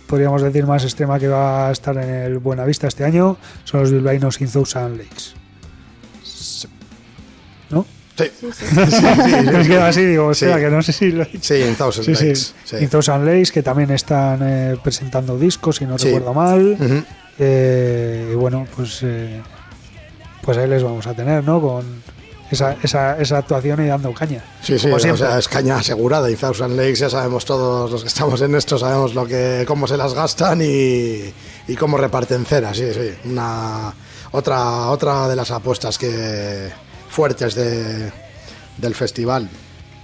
podríamos decir, más extrema que va a estar en el Buenavista este año son los bilbaínos In Thousand Lakes. Sí, *laughs* Es que así digo, o Sí. sea, que no sé si lo he dicho. sí, en Thousand Sí, sí. Lakes, sí. In Thousand Lakes, que también están eh, presentando discos, si no Sí. recuerdo mal. Eh, y bueno, pues, eh, pues ahí les vamos a tener, ¿no? Con esa, esa, esa actuación y dando caña. Sí, sí, o sea, es caña asegurada. Y Thousand Lakes ya sabemos todos los que estamos en esto, sabemos lo que, cómo se las gastan y, y cómo reparten cera, sí, sí. Una, otra, otra de las apuestas que fuertes de, del festival.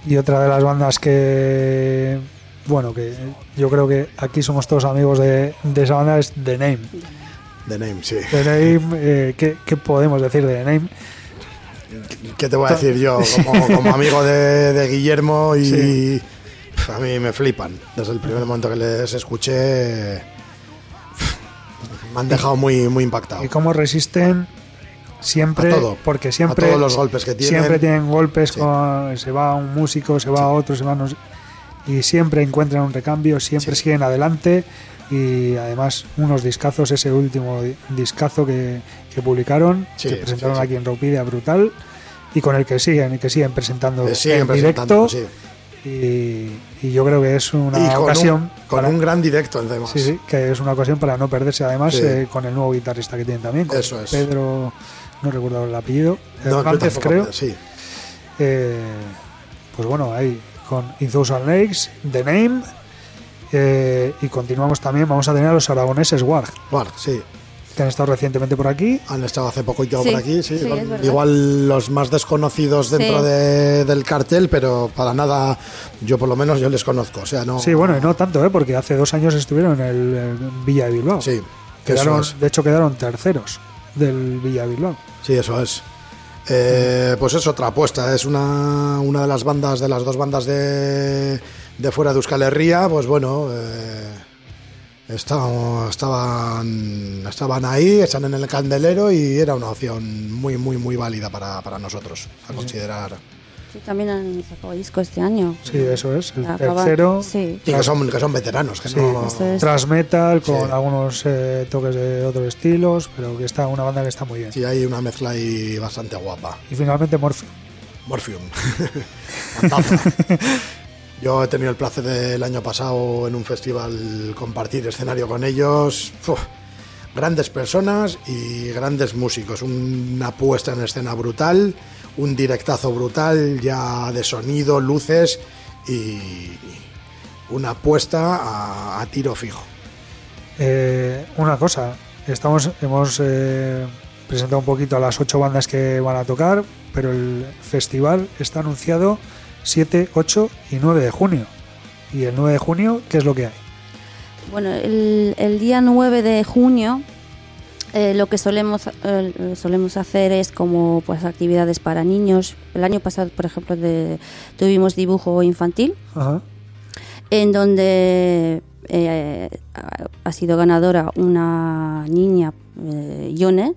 Y otra de las bandas que, bueno, que yo creo que aquí somos todos amigos de, de esa banda es The Name. The Name, sí. The Name, eh, ¿qué, qué podemos decir de The Name? ¿Qué te voy a decir yo? Como, como amigo de, de Guillermo y pf, a mí me flipan. Desde el primer momento que les escuché pf, me han dejado muy, muy impactado. Y cómo resisten siempre, todo. porque siempre, A todos los golpes que tienen. siempre tienen golpes, Sí. con, se va un músico, se va otro, se va no sé- y siempre encuentran un recambio, siempre Sí. siguen adelante y además unos discazos, ese último di- discazo que, que publicaron, Sí, que presentaron sí, sí. aquí en Ropidia, brutal, y con el que siguen y que siguen presentando siguen en presentando, directo sí. Y, y yo creo que es una Y con, ocasión un, con para- un gran directo encima. Sí, sí, que es una ocasión para no perderse. Además, Sí. eh, con el nuevo guitarrista que tienen también, con Eso es. Pedro, no recuerdo el apellido, No, Hernández, tampoco, creo. Sí, Eh, pues bueno, ahí con In Thousand Lakes, The Name. eh, y continuamos también, vamos a tener a los aragoneses Warg, Bueno, sí. Que han estado recientemente por aquí. Han estado hace poco Sí, por aquí, sí. sí, Igual- los más desconocidos dentro Sí. de- del cartel, pero para nada, yo por lo menos yo les conozco. O sea, no. Sí, bueno, y no tanto, ¿eh? porque hace dos años estuvieron en el Villa de Bilbao. Sí, Quedaron, eso es. de hecho, quedaron terceros del Villa de Bilbao. Sí, eso es. Eh, pues es otra apuesta, es una, una de las bandas, de las dos bandas de, de fuera de Euskal Herria, pues bueno, eh, estaban, estaban, estaban ahí, están en el candelero y era una opción muy, muy, muy válida para, para nosotros a considerar. Sí, también han sacado disco este año. Sí, eso es, el Acaba- tercero. Sí. Y que son, que son veteranos, que Sí, no... Es. Thrash metal con Sí. algunos eh, toques de otros estilos, pero que está una banda que está muy bien. Sí, hay una mezcla ahí bastante guapa. Y finalmente Morpheum. Morpheum. *laughs* Yo he tenido el placer del año pasado en un festival compartir escenario con ellos. Grandes personas y grandes músicos. Una puesta en escena brutal, un directazo brutal ya de sonido, luces y una apuesta a, a tiro fijo. Eh, una cosa, estamos, hemos eh, presentado un poquito a las ocho bandas que van a tocar, pero el festival está anunciado 7, 8 y 9 de junio. Y el 9 de junio, ¿qué es lo que hay? Bueno, el, el día 9 de junio eh, lo que solemos, eh, solemos hacer es como pues actividades para niños. El año pasado, por ejemplo, de- tuvimos dibujo infantil, Ajá. en donde eh, ha- sido ganadora una niña, Yone,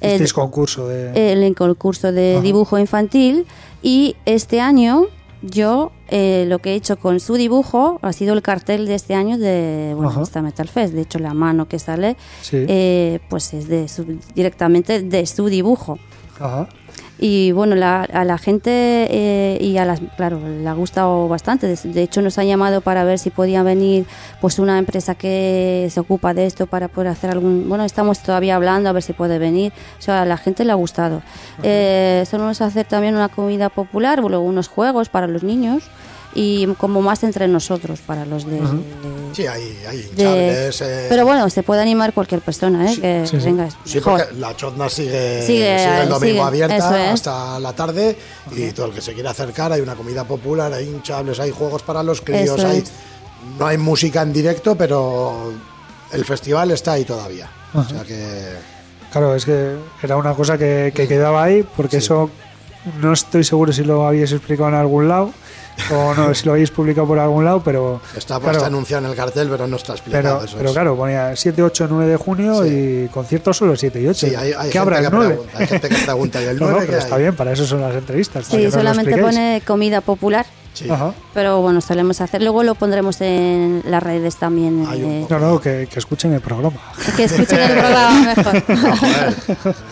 el, concurso de... el concurso de Ajá. dibujo infantil. Y este año yo eh, lo que he hecho con su dibujo ha sido el cartel de este año de bueno, Ajá. esta Metal Fest. De hecho, la mano que sale sí. eh, pues es de su- directamente de su dibujo. Ajá. Y bueno, la- a la gente eh, y a las, claro, le ha gustado bastante. De, de hecho, nos han llamado para ver si podía venir pues una empresa que se ocupa de esto para poder hacer algún... Bueno, estamos todavía hablando a ver si puede venir. O sea, a la gente le ha gustado. Eh, solemos hacer también una comida popular, luego unos juegos para los niños y como más entre nosotros, para los de... Sí, hay, hay de- hinchables. eh, pero bueno, se puede animar cualquier persona, ¿eh? que sí, sí. venga, Sí, mejor. porque la chotna sigue, Sigue, sigue el domingo sigue, abierta es. hasta la tarde y todo el que se quiera acercar hay una comida popular, hay hinchables, hay juegos para los críos, Eso hay, es. no hay música en directo, pero el festival está ahí todavía. O sea que Claro, es que era una cosa que, que quedaba ahí, porque Sí. eso no estoy seguro si lo habéis explicado en algún lado o no, si lo habéis publicado por algún lado, pero. está claro, puesta anunciado en el cartel, pero no está explicado. pero, eso pero es. claro, ponía 7, 8, 9 de junio Sí. y conciertos solo 7 y 8. Sí, hay, hay ¿Qué habrá gente el que 9? pregunta, hay gente que pregunta, ¿y el *laughs* No, no, 9 pero está hay? bien, para eso son las entrevistas. Sí, solamente pone comida popular. Sí. Ajá. Pero bueno, solemos hacer. Luego lo pondremos en las redes también. Eh. No, no, que, que escuchen el programa. que escuchen el *laughs* programa mejor. *laughs* Joder,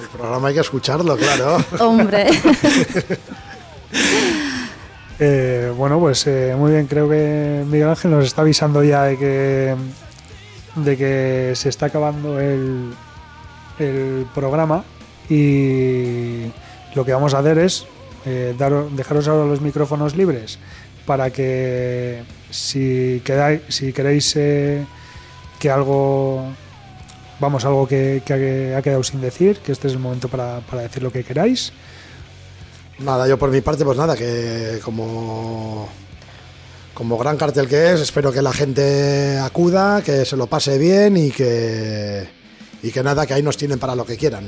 el programa hay que escucharlo, claro. Hombre. Eh, bueno, pues eh, muy bien, creo que Miguel Ángel nos está avisando ya de que, de que se está acabando el, programa y lo que vamos a hacer es eh, dejaros ahora los micrófonos libres para que si, quedáis, si queréis que algo, vamos, algo que, que ha quedado sin decir, que este es el momento para, para decir lo que queráis. Nada, yo por mi parte, pues nada, que como, como gran cartel que es, espero que la gente acuda, que se lo pase bien y que, y que nada, que ahí nos tienen para lo que quieran.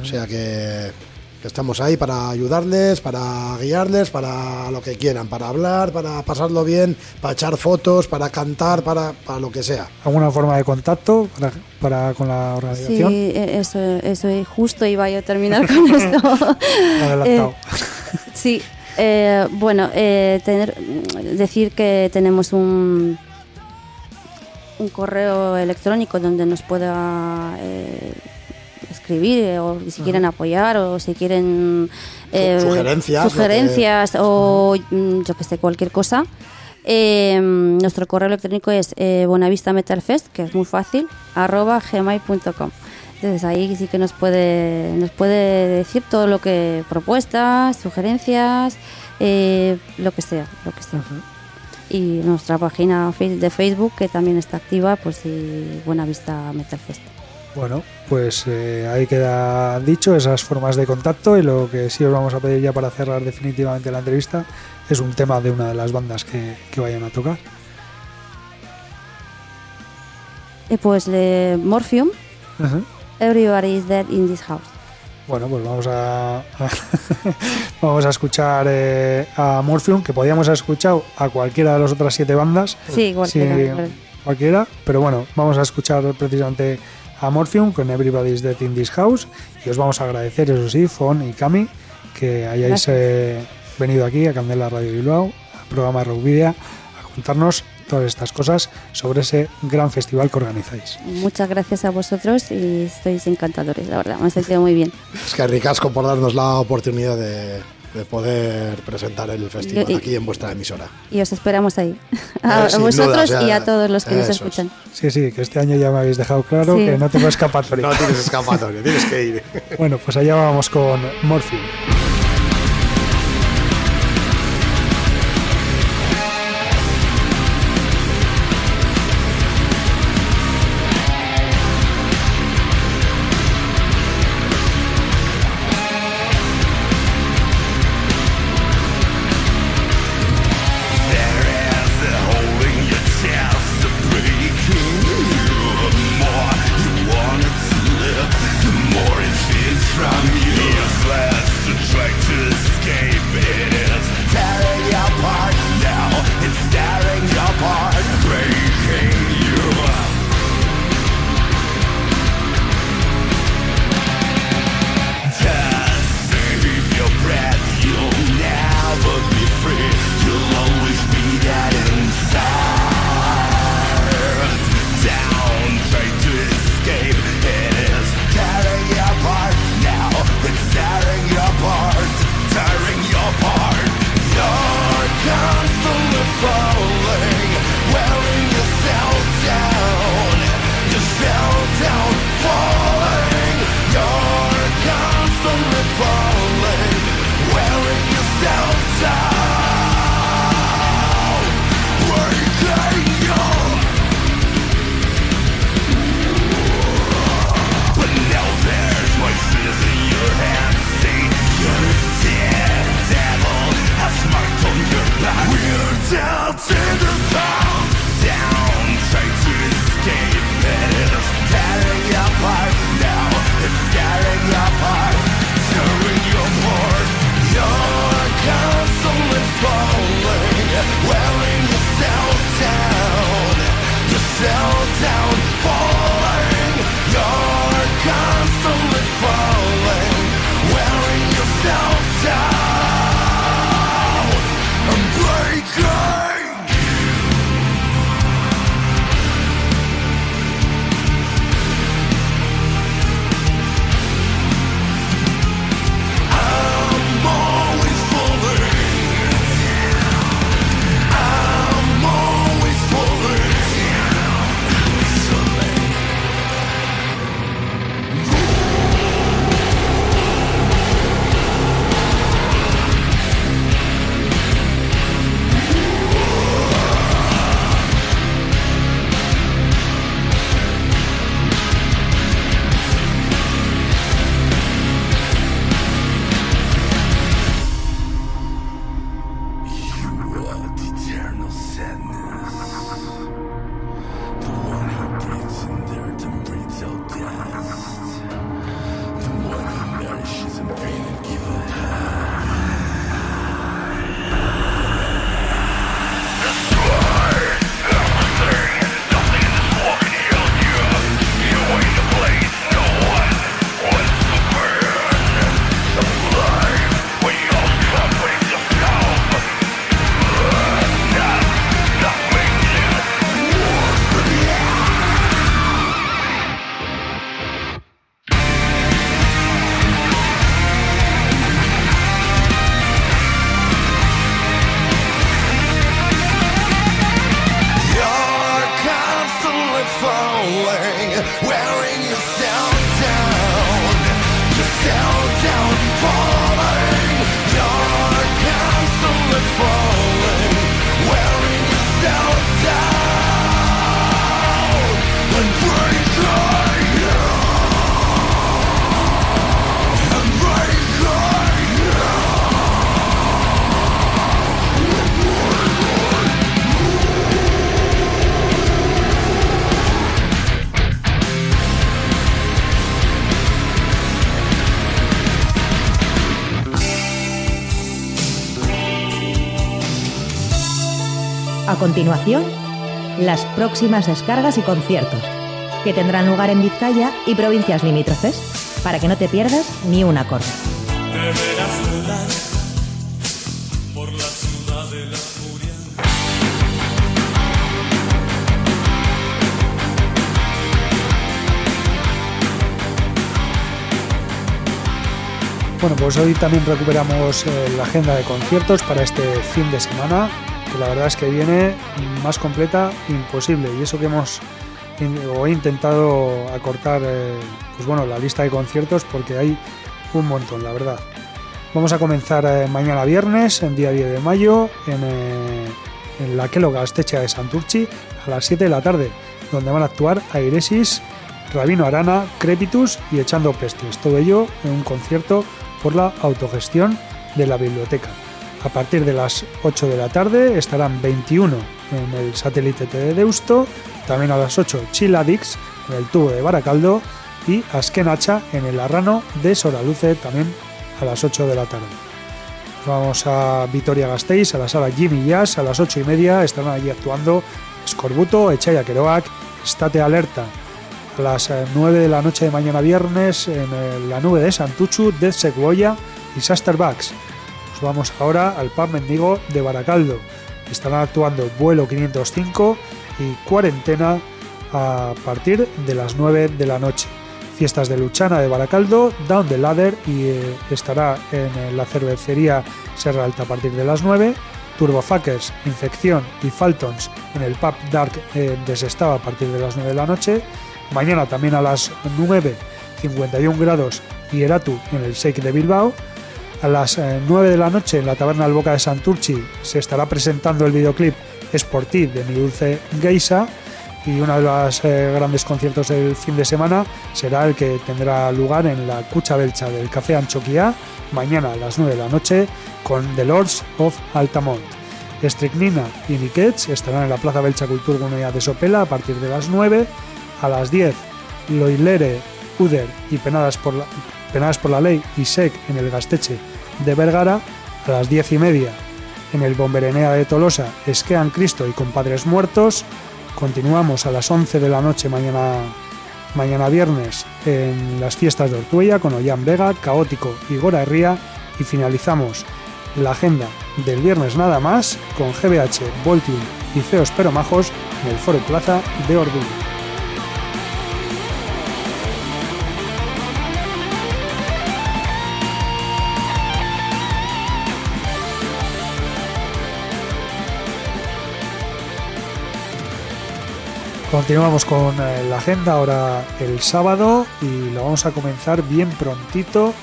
O sea que, que estamos ahí para ayudarles, para guiarles, para lo que quieran, para hablar, para pasarlo bien, para echar fotos, para cantar, para, para lo que sea. ¿Alguna forma de contacto para, para con la Sí, organización? eh, eso, eso es justo iba yo a terminar con *laughs* esto. Adelantado. Eh, sí, eh, bueno, eh, tener, decir que tenemos un, un correo electrónico donde nos pueda eh, escribir eh, o si quieren apoyar o si quieren eh, sugerencias, que- sugerencias o mm, yo que sé, cualquier cosa. Eh, nuestro correo electrónico es eh, buenavistametalfest, que es muy fácil, arroba gmail.com. Entonces ahí sí que nos puede, nos puede decir todo lo que propuestas, sugerencias, eh, lo que sea, lo que sea. Y nuestra página de Facebook que también está activa, pues sí, Buenavista Metal Fest. Bueno, pues eh, ahí queda dicho esas formas de contacto y lo que sí os vamos a pedir ya para cerrar definitivamente la entrevista es un tema de una de las bandas que, que vayan a tocar. Y pues le Morphium. Everybody is Dead in this House. Bueno, pues vamos a, *laughs* vamos a escuchar eh, a Morphium, que podíamos haber escuchado a cualquiera de las otras siete bandas. Sí, cualquiera, Sí, cualquiera, pero bueno, vamos a escuchar precisamente a Morphium con Everybody's Dead in This House y os vamos a agradecer, eso sí, Fon y Cami, que hayáis eh, venido aquí a Candela Radio Bilbao, al programa Rockvidia, a contarnos todas estas cosas sobre ese gran festival que organizáis. Muchas gracias a vosotros y estáis encantadores, la verdad, me he sentido muy bien. Es que ricasco por darnos la oportunidad de, de poder presentar el festival Y- aquí en vuestra emisora. Y os esperamos ahí. *laughs* A Eh, vosotros duda, o sea, y a todos los que nos eso es. escuchan. Sí, sí, que este año ya me habéis dejado claro Sí. que no tengo escapatoria. *laughs* No tienes escapatoria, tienes que ir. Bueno, pues allá vamos con Morphin. Continuación, las próximas descargas y conciertos, que tendrán lugar en Vizcaya y provincias limítrofes, para que no te pierdas ni un acorde. Bueno, pues hoy también recuperamos eh, la agenda de conciertos para este fin de semana, que la verdad es que viene más completa imposible. Y eso que hemos he intentado acortar eh, pues bueno, la lista de conciertos porque hay un montón, la verdad. Vamos a comenzar eh, mañana viernes, en día 10 de mayo, en, en la Kellogg Gastecha de Santurchi, a las 7 de la tarde, donde van a actuar Airesis, Rabino Arana, Crepitus y Echando Pestes. Todo ello en un concierto por la autogestión de la biblioteca. A partir de las 8 de la tarde estarán 21 en el satélite de Deusto, también a las 8 Chiladix en el tubo de Baracaldo y Askenacha en el Arrano de Soraluce también a las 8 de la tarde. Vamos a Vitoria Gasteiz, a la sala Jimmy Jazz, a las 8 y media estarán allí actuando Scorbuto, Echaya Keroak, State Alerta. A las 9 de la noche de mañana viernes en la nube de Santuchu, Death Sequoia y Sasterbacks. Vamos ahora al pub Mendigo de Baracaldo. Estarán actuando Vuelo 505 y Cuarentena a partir de las 9 de la noche. Fiestas de Luchana de Baracaldo, Down the Ladder y eh, estará en la cervecería Serra Alta a partir de las 9. Turbofuckers, Infección y Faltons en el pub Dark eh, Desestado a partir de las 9 de la noche. Mañana también a las 9, 51 grados y Eratu en el Shake de Bilbao. A las 9 eh, de la noche en la taberna del Boca de Santurchi se estará presentando el videoclip Sportiv de Mi Dulce Geisa y uno de los eh, grandes conciertos del fin de semana será el que tendrá lugar en la Cucha Belcha del Café Anchoquia mañana a las 9 de la noche con The Lords of Altamont. Strychnina y Niquets estarán en la Plaza Belcha Culturgunea de Sopela a partir de las 9. A las 10, Loilere, Uder y Penadas por la, Penadas por la Ley y SEC en el Gasteche de Vergara. A las 10 y media, en el Bomberenea de Tolosa, Esquean Cristo y Compadres Muertos. Continuamos a las 11 de la noche mañana, mañana viernes en las fiestas de Ortuella con Ollán Vega, Caótico y Gora Herría y finalizamos la agenda del viernes nada más con GBH, Voltium y Feos Pero Majos en el Foro Plaza de Orduña. Continuamos con eh, la agenda ahora el sábado y lo vamos a comenzar bien prontito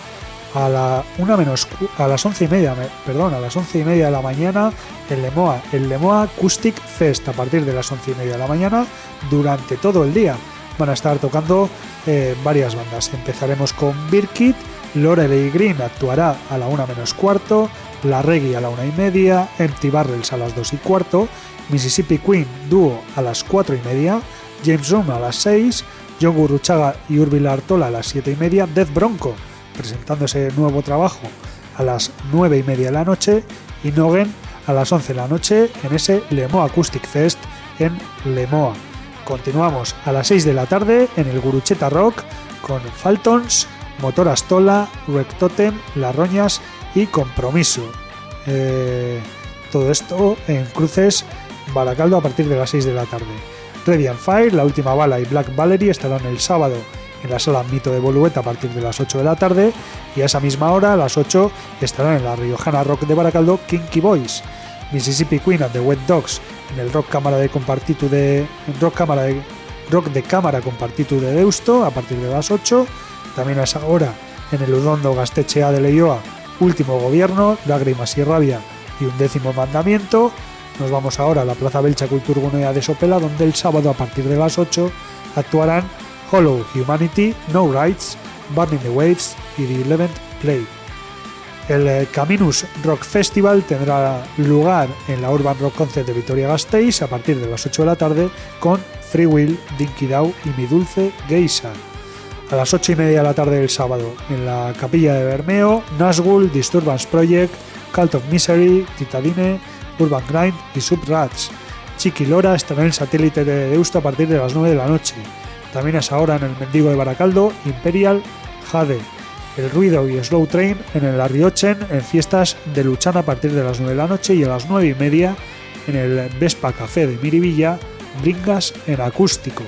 a la una menos a las once y media, perdón, a las once y media de la mañana el Lemoa, el Lemoa Acoustic Fest a partir de las once y media de la mañana durante todo el día. Van a estar tocando eh, varias bandas. Empezaremos con Birkit, Lorelei Green actuará a la una menos cuarto, La Reggae a la una y media, Empty Barrels a las dos y cuarto, Mississippi Queen dúo a las 4 y media, James Zoom a las 6, John Gurruchaga y Urbil Artola a las 7 y media, Death Bronco presentándose nuevo trabajo a las 9 y media de la noche y Nogen a las 11 de la noche en ese Lemoa Acoustic Fest en Lemoa. Continuamos a las 6 de la tarde en el Gurucheta Rock con Faltons, Motor Astola, Rectotem, Las Roñas y Compromiso. Eh, todo esto en cruces Baracaldo a partir de las 6 de la tarde. Ready and Fire, La Última Bala y Black Valerie estarán el sábado en la sala Mito de Bolueta a partir de las 8 de la tarde y a esa misma hora, a las 8, estarán en la Riojana Rock de Baracaldo Kinky Boys, Mississippi Queen and the Wet Dogs en el Rock Cámara de Compartitu de Rock Cámara de Rock de Cámara Compartitu de Deusto a partir de las 8, también a esa hora en el Udondo Gastechea de Leioa, Último Gobierno, Lágrimas y Rabia y un décimo mandamiento, nos vamos ahora a la Plaza Belcha Culturgunea de Sopela, donde el sábado a partir de las 8 actuarán Hollow Humanity, No Rights, Burning the Waves y The Eleventh Play. El eh, Caminus Rock Festival tendrá lugar en la Urban Rock Concert de Vitoria-Gasteiz a partir de las 8 de la tarde con Free Will, Dinky Dow y Mi Dulce Geisa. A las 8 y media de la tarde del sábado, en la Capilla de Bermeo, Nazgul, Disturbance Project, Cult of Misery, Titadine, Urban Grind y Subrats. Chiqui Lora estará en el satélite de Deusto a partir de las 9 de la noche. También es ahora en el Mendigo de Baracaldo, Imperial, Jade, El Ruido y Slow Train en el Arriochen en fiestas de Luchana a partir de las 9 de la noche y a las 9 y media en el Vespa Café de Miribilla, Bringas en acústico.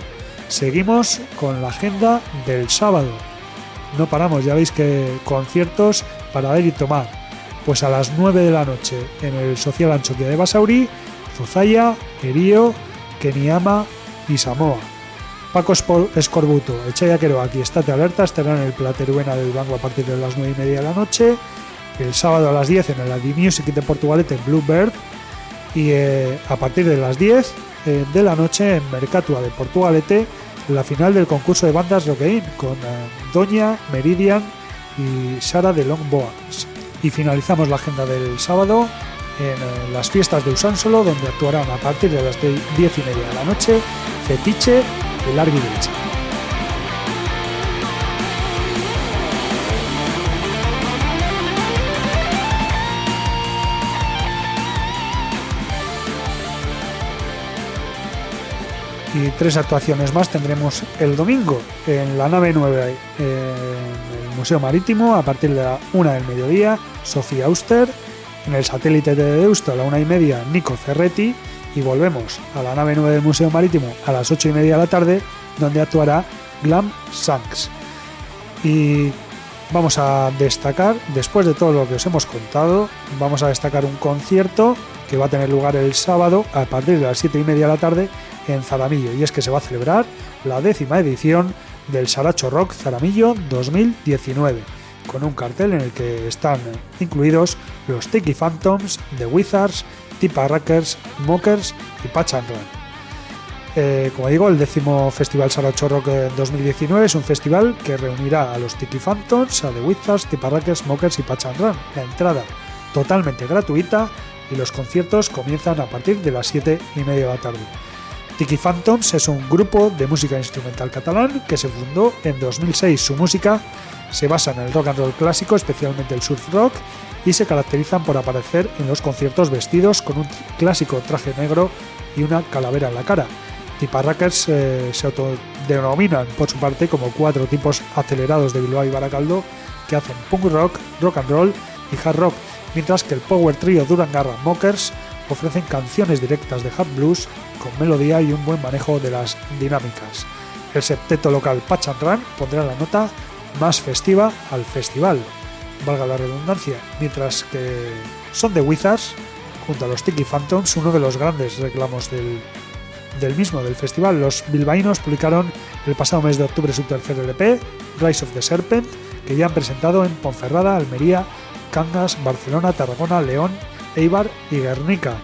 Seguimos con la agenda del sábado. no paramos, ya veis que conciertos para ver y tomar. Pues a las 9 de la noche en el Social Anchoquia de Basauri, Zozaya, Erío, Keniama y Samoa. Paco Escorbuto, Echaya aquí estate alerta, estarán en el Plateruena del Banco a partir de las 9 y media de la noche. El sábado a las 10 en el Adi Music de Portugalete en Bluebird. Y eh, a partir de las 10 eh, de la noche en Mercatua de Portugalete la final del concurso de bandas Rockein con eh, Doña, Meridian y Sara de Longboards. Y finalizamos la agenda del sábado en eh, las fiestas de Usánsolo, donde actuarán a partir de las 10 y media de la noche Fetiche y Largui y tres actuaciones más tendremos el domingo en la nave 9 en el Museo Marítimo a partir de la una del mediodía Sofía Auster en el satélite de Deusto a la una y media Nico Ferretti y volvemos a la nave 9 del Museo Marítimo a las ocho y media de la tarde donde actuará Glam Sanks y vamos a destacar después de todo lo que os hemos contado vamos a destacar un concierto que va a tener lugar el sábado a partir de las siete y media de la tarde en Zaramillo y es que se va a celebrar la décima edición del Saracho Rock Zaramillo 2019 con un cartel en el que están incluidos los Tiki Phantoms, The Wizards, Tipa Rackers, Mockers y Patch and Run. Eh, como digo, el décimo Festival Saracho Rock 2019 es un festival que reunirá a los Tiki Phantoms, a The Wizards, Tipa Rackers, Mockers y Run. La entrada totalmente gratuita y los conciertos comienzan a partir de las 7 y media de la tarde. Tiki Phantoms es un grupo de música instrumental catalán que se fundó en 2006. Su música se basa en el rock and roll clásico, especialmente el surf rock, y se caracterizan por aparecer en los conciertos vestidos con un clásico traje negro y una calavera en la cara. Tiparrackers eh, se autodenominan por su parte como cuatro tipos acelerados de Bilbao y Baracaldo que hacen punk rock, rock and roll y hard rock, mientras que el power trio Durangarra Mockers ofrecen canciones directas de hard blues con melodía y un buen manejo de las dinámicas. El septeto local Patch and Run pondrá la nota más festiva al festival, valga la redundancia, mientras que son The Wizards, junto a los Tiki Phantoms, uno de los grandes reclamos del, del mismo, del festival. Los bilbaínos publicaron el pasado mes de octubre su tercer LP, Rise of the Serpent, que ya han presentado en Ponferrada, Almería, Cangas, Barcelona, Tarragona, León, Eibar y Guernica.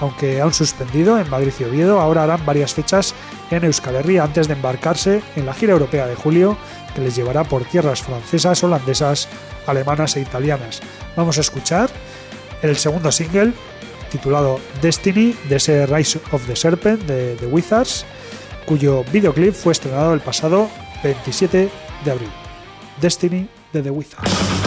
Aunque aún suspendido en Madrid y Oviedo, ahora harán varias fechas en Euskal Herria antes de embarcarse en la gira europea de julio que les llevará por tierras francesas, holandesas, alemanas e italianas. Vamos a escuchar el segundo single titulado Destiny de ese Rise of the Serpent de The Wizards, cuyo videoclip fue estrenado el pasado 27 de abril. Destiny de The Wizards.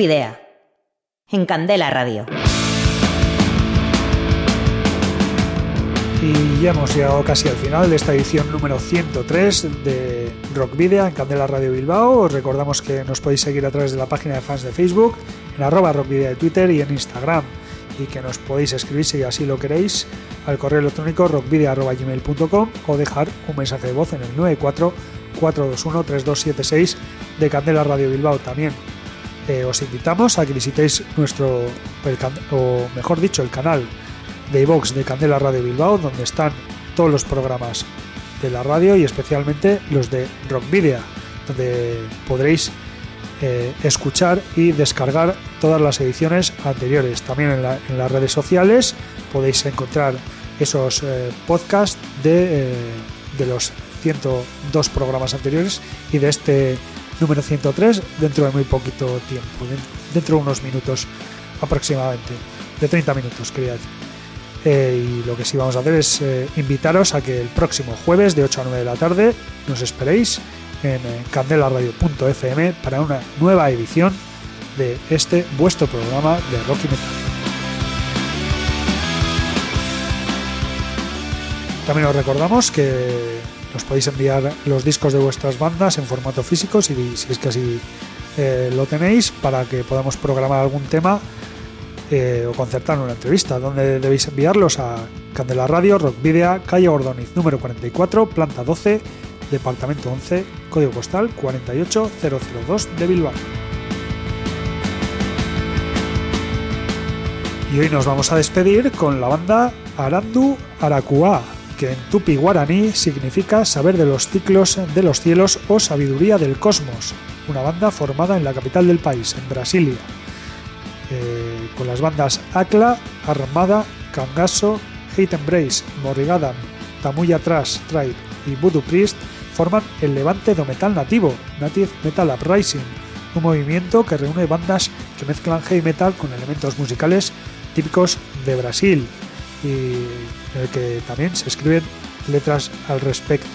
Video. En Candela Radio. Y ya hemos llegado casi al final de esta edición número 103 de Rock Video en Candela Radio Bilbao. Os recordamos que nos podéis seguir a través de la página de fans de Facebook, en arroba Rock Video de Twitter y en Instagram. Y que nos podéis escribir si así lo queréis al correo electrónico rockvideo.gmail.com o dejar un mensaje de voz en el 94 421 3276 de Candela Radio Bilbao también. Eh, os invitamos a que visitéis nuestro, o mejor dicho, el canal de iVox de Candela Radio Bilbao, donde están todos los programas de la radio y especialmente los de Rock Video, donde podréis eh, escuchar y descargar todas las ediciones anteriores. También en, las redes sociales podéis encontrar esos eh, podcasts de, de los 102 programas anteriores y de este número 103 dentro de muy poquito tiempo, dentro de unos minutos aproximadamente, de 30 minutos quería decir. Eh, y lo que sí vamos a hacer es eh, invitaros a que el próximo jueves de 8 a 9 de la tarde nos esperéis en eh, candelaradio.fm para una nueva edición de este vuestro programa de Rocky Metal. También os recordamos que nos podéis enviar los discos de vuestras bandas en formato físico si, si es que así lo tenéis para que podamos programar algún tema eh, o concertar una entrevista, donde debéis enviarlos a Candela Radio, Rock Video, calle Ordoniz, número 44, planta 12, departamento 11, código postal 48002 de Bilbao. Y hoy nos vamos a despedir con la banda Arandu Aracua, que en tupi guaraní significa saber de los ciclos de los cielos o sabiduría del cosmos, una banda formada en la capital del país, en Brasilia. Eh, con las bandas Akla, Armada, Kangaso, Hate Embrace, Morrigadam, Tamuya Trash, Tribe y Voodoo Priest forman el Levante do Metal nativo, Native Metal Uprising, un movimiento que reúne bandas que mezclan heavy metal con elementos musicales típicos de Brasil en el que también se escriben letras al respecto.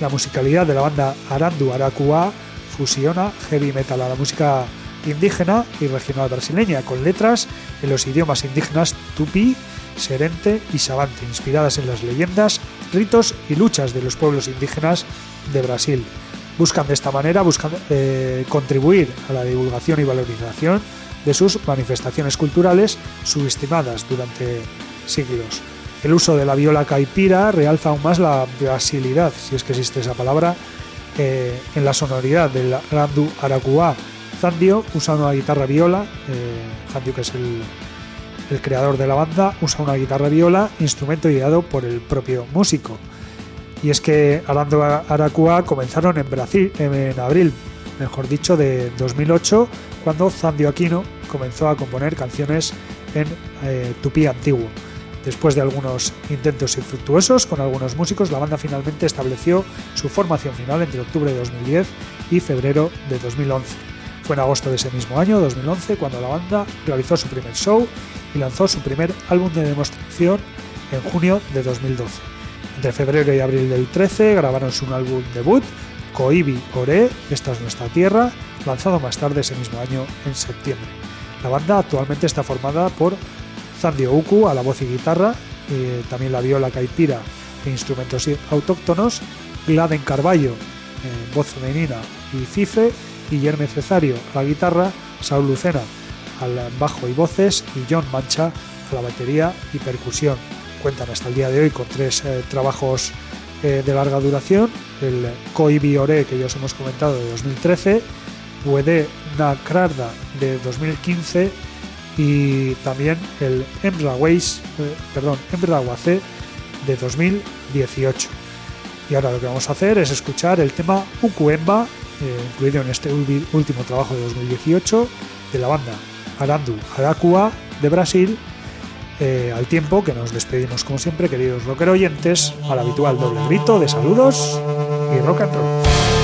La musicalidad de la banda Arandu Aracua fusiona heavy metal a la música indígena y regional brasileña, con letras en los idiomas indígenas tupí, serente y sabante, inspiradas en las leyendas, ritos y luchas de los pueblos indígenas de Brasil. Buscan de esta manera buscan, eh, contribuir a la divulgación y valorización de sus manifestaciones culturales subestimadas durante siglos. El uso de la viola caipira realza aún más la brasilidad, si es que existe esa palabra, eh, en la sonoridad del randu aracuá, Zandio usa una guitarra viola, eh, Zandio que es el, creador de la banda, usa una guitarra viola, instrumento ideado por el propio músico. Y es que Arando Aracua comenzaron en Brasil en abril, mejor dicho, de 2008, cuando Zandio Aquino comenzó a componer canciones en eh, tupí antiguo. Después de algunos intentos infructuosos con algunos músicos, la banda finalmente estableció su formación final entre octubre de 2010 y febrero de 2011. Fue en agosto de ese mismo año, 2011, cuando la banda realizó su primer show y lanzó su primer álbum de demostración en junio de 2012. Entre febrero y abril del 13 grabaron su álbum debut, Koibi Ore, Esta es nuestra tierra, lanzado más tarde ese mismo año en septiembre. La banda actualmente está formada por Zandio Uku a la voz y guitarra, eh, también la viola caipira e instrumentos autóctonos, Gladen Carballo, eh, voz femenina y Cife, Guillermo Cesario a la guitarra, Saúl Lucena al bajo y voces y John Mancha a la batería y percusión. Cuentan hasta el día de hoy con tres eh, trabajos eh, de larga duración, el Koi Biore que ya os hemos comentado de 2013, Puede Nakrarda de 2015 y también el Emra Ways, eh, perdón, Emra de 2018. Y ahora lo que vamos a hacer es escuchar el tema Ukuemba eh, incluido en este último trabajo de 2018 de la banda Arandu Aracua de Brasil, eh, al tiempo que nos despedimos como siempre, queridos rocker oyentes, al habitual doble grito de saludos y rock and roll.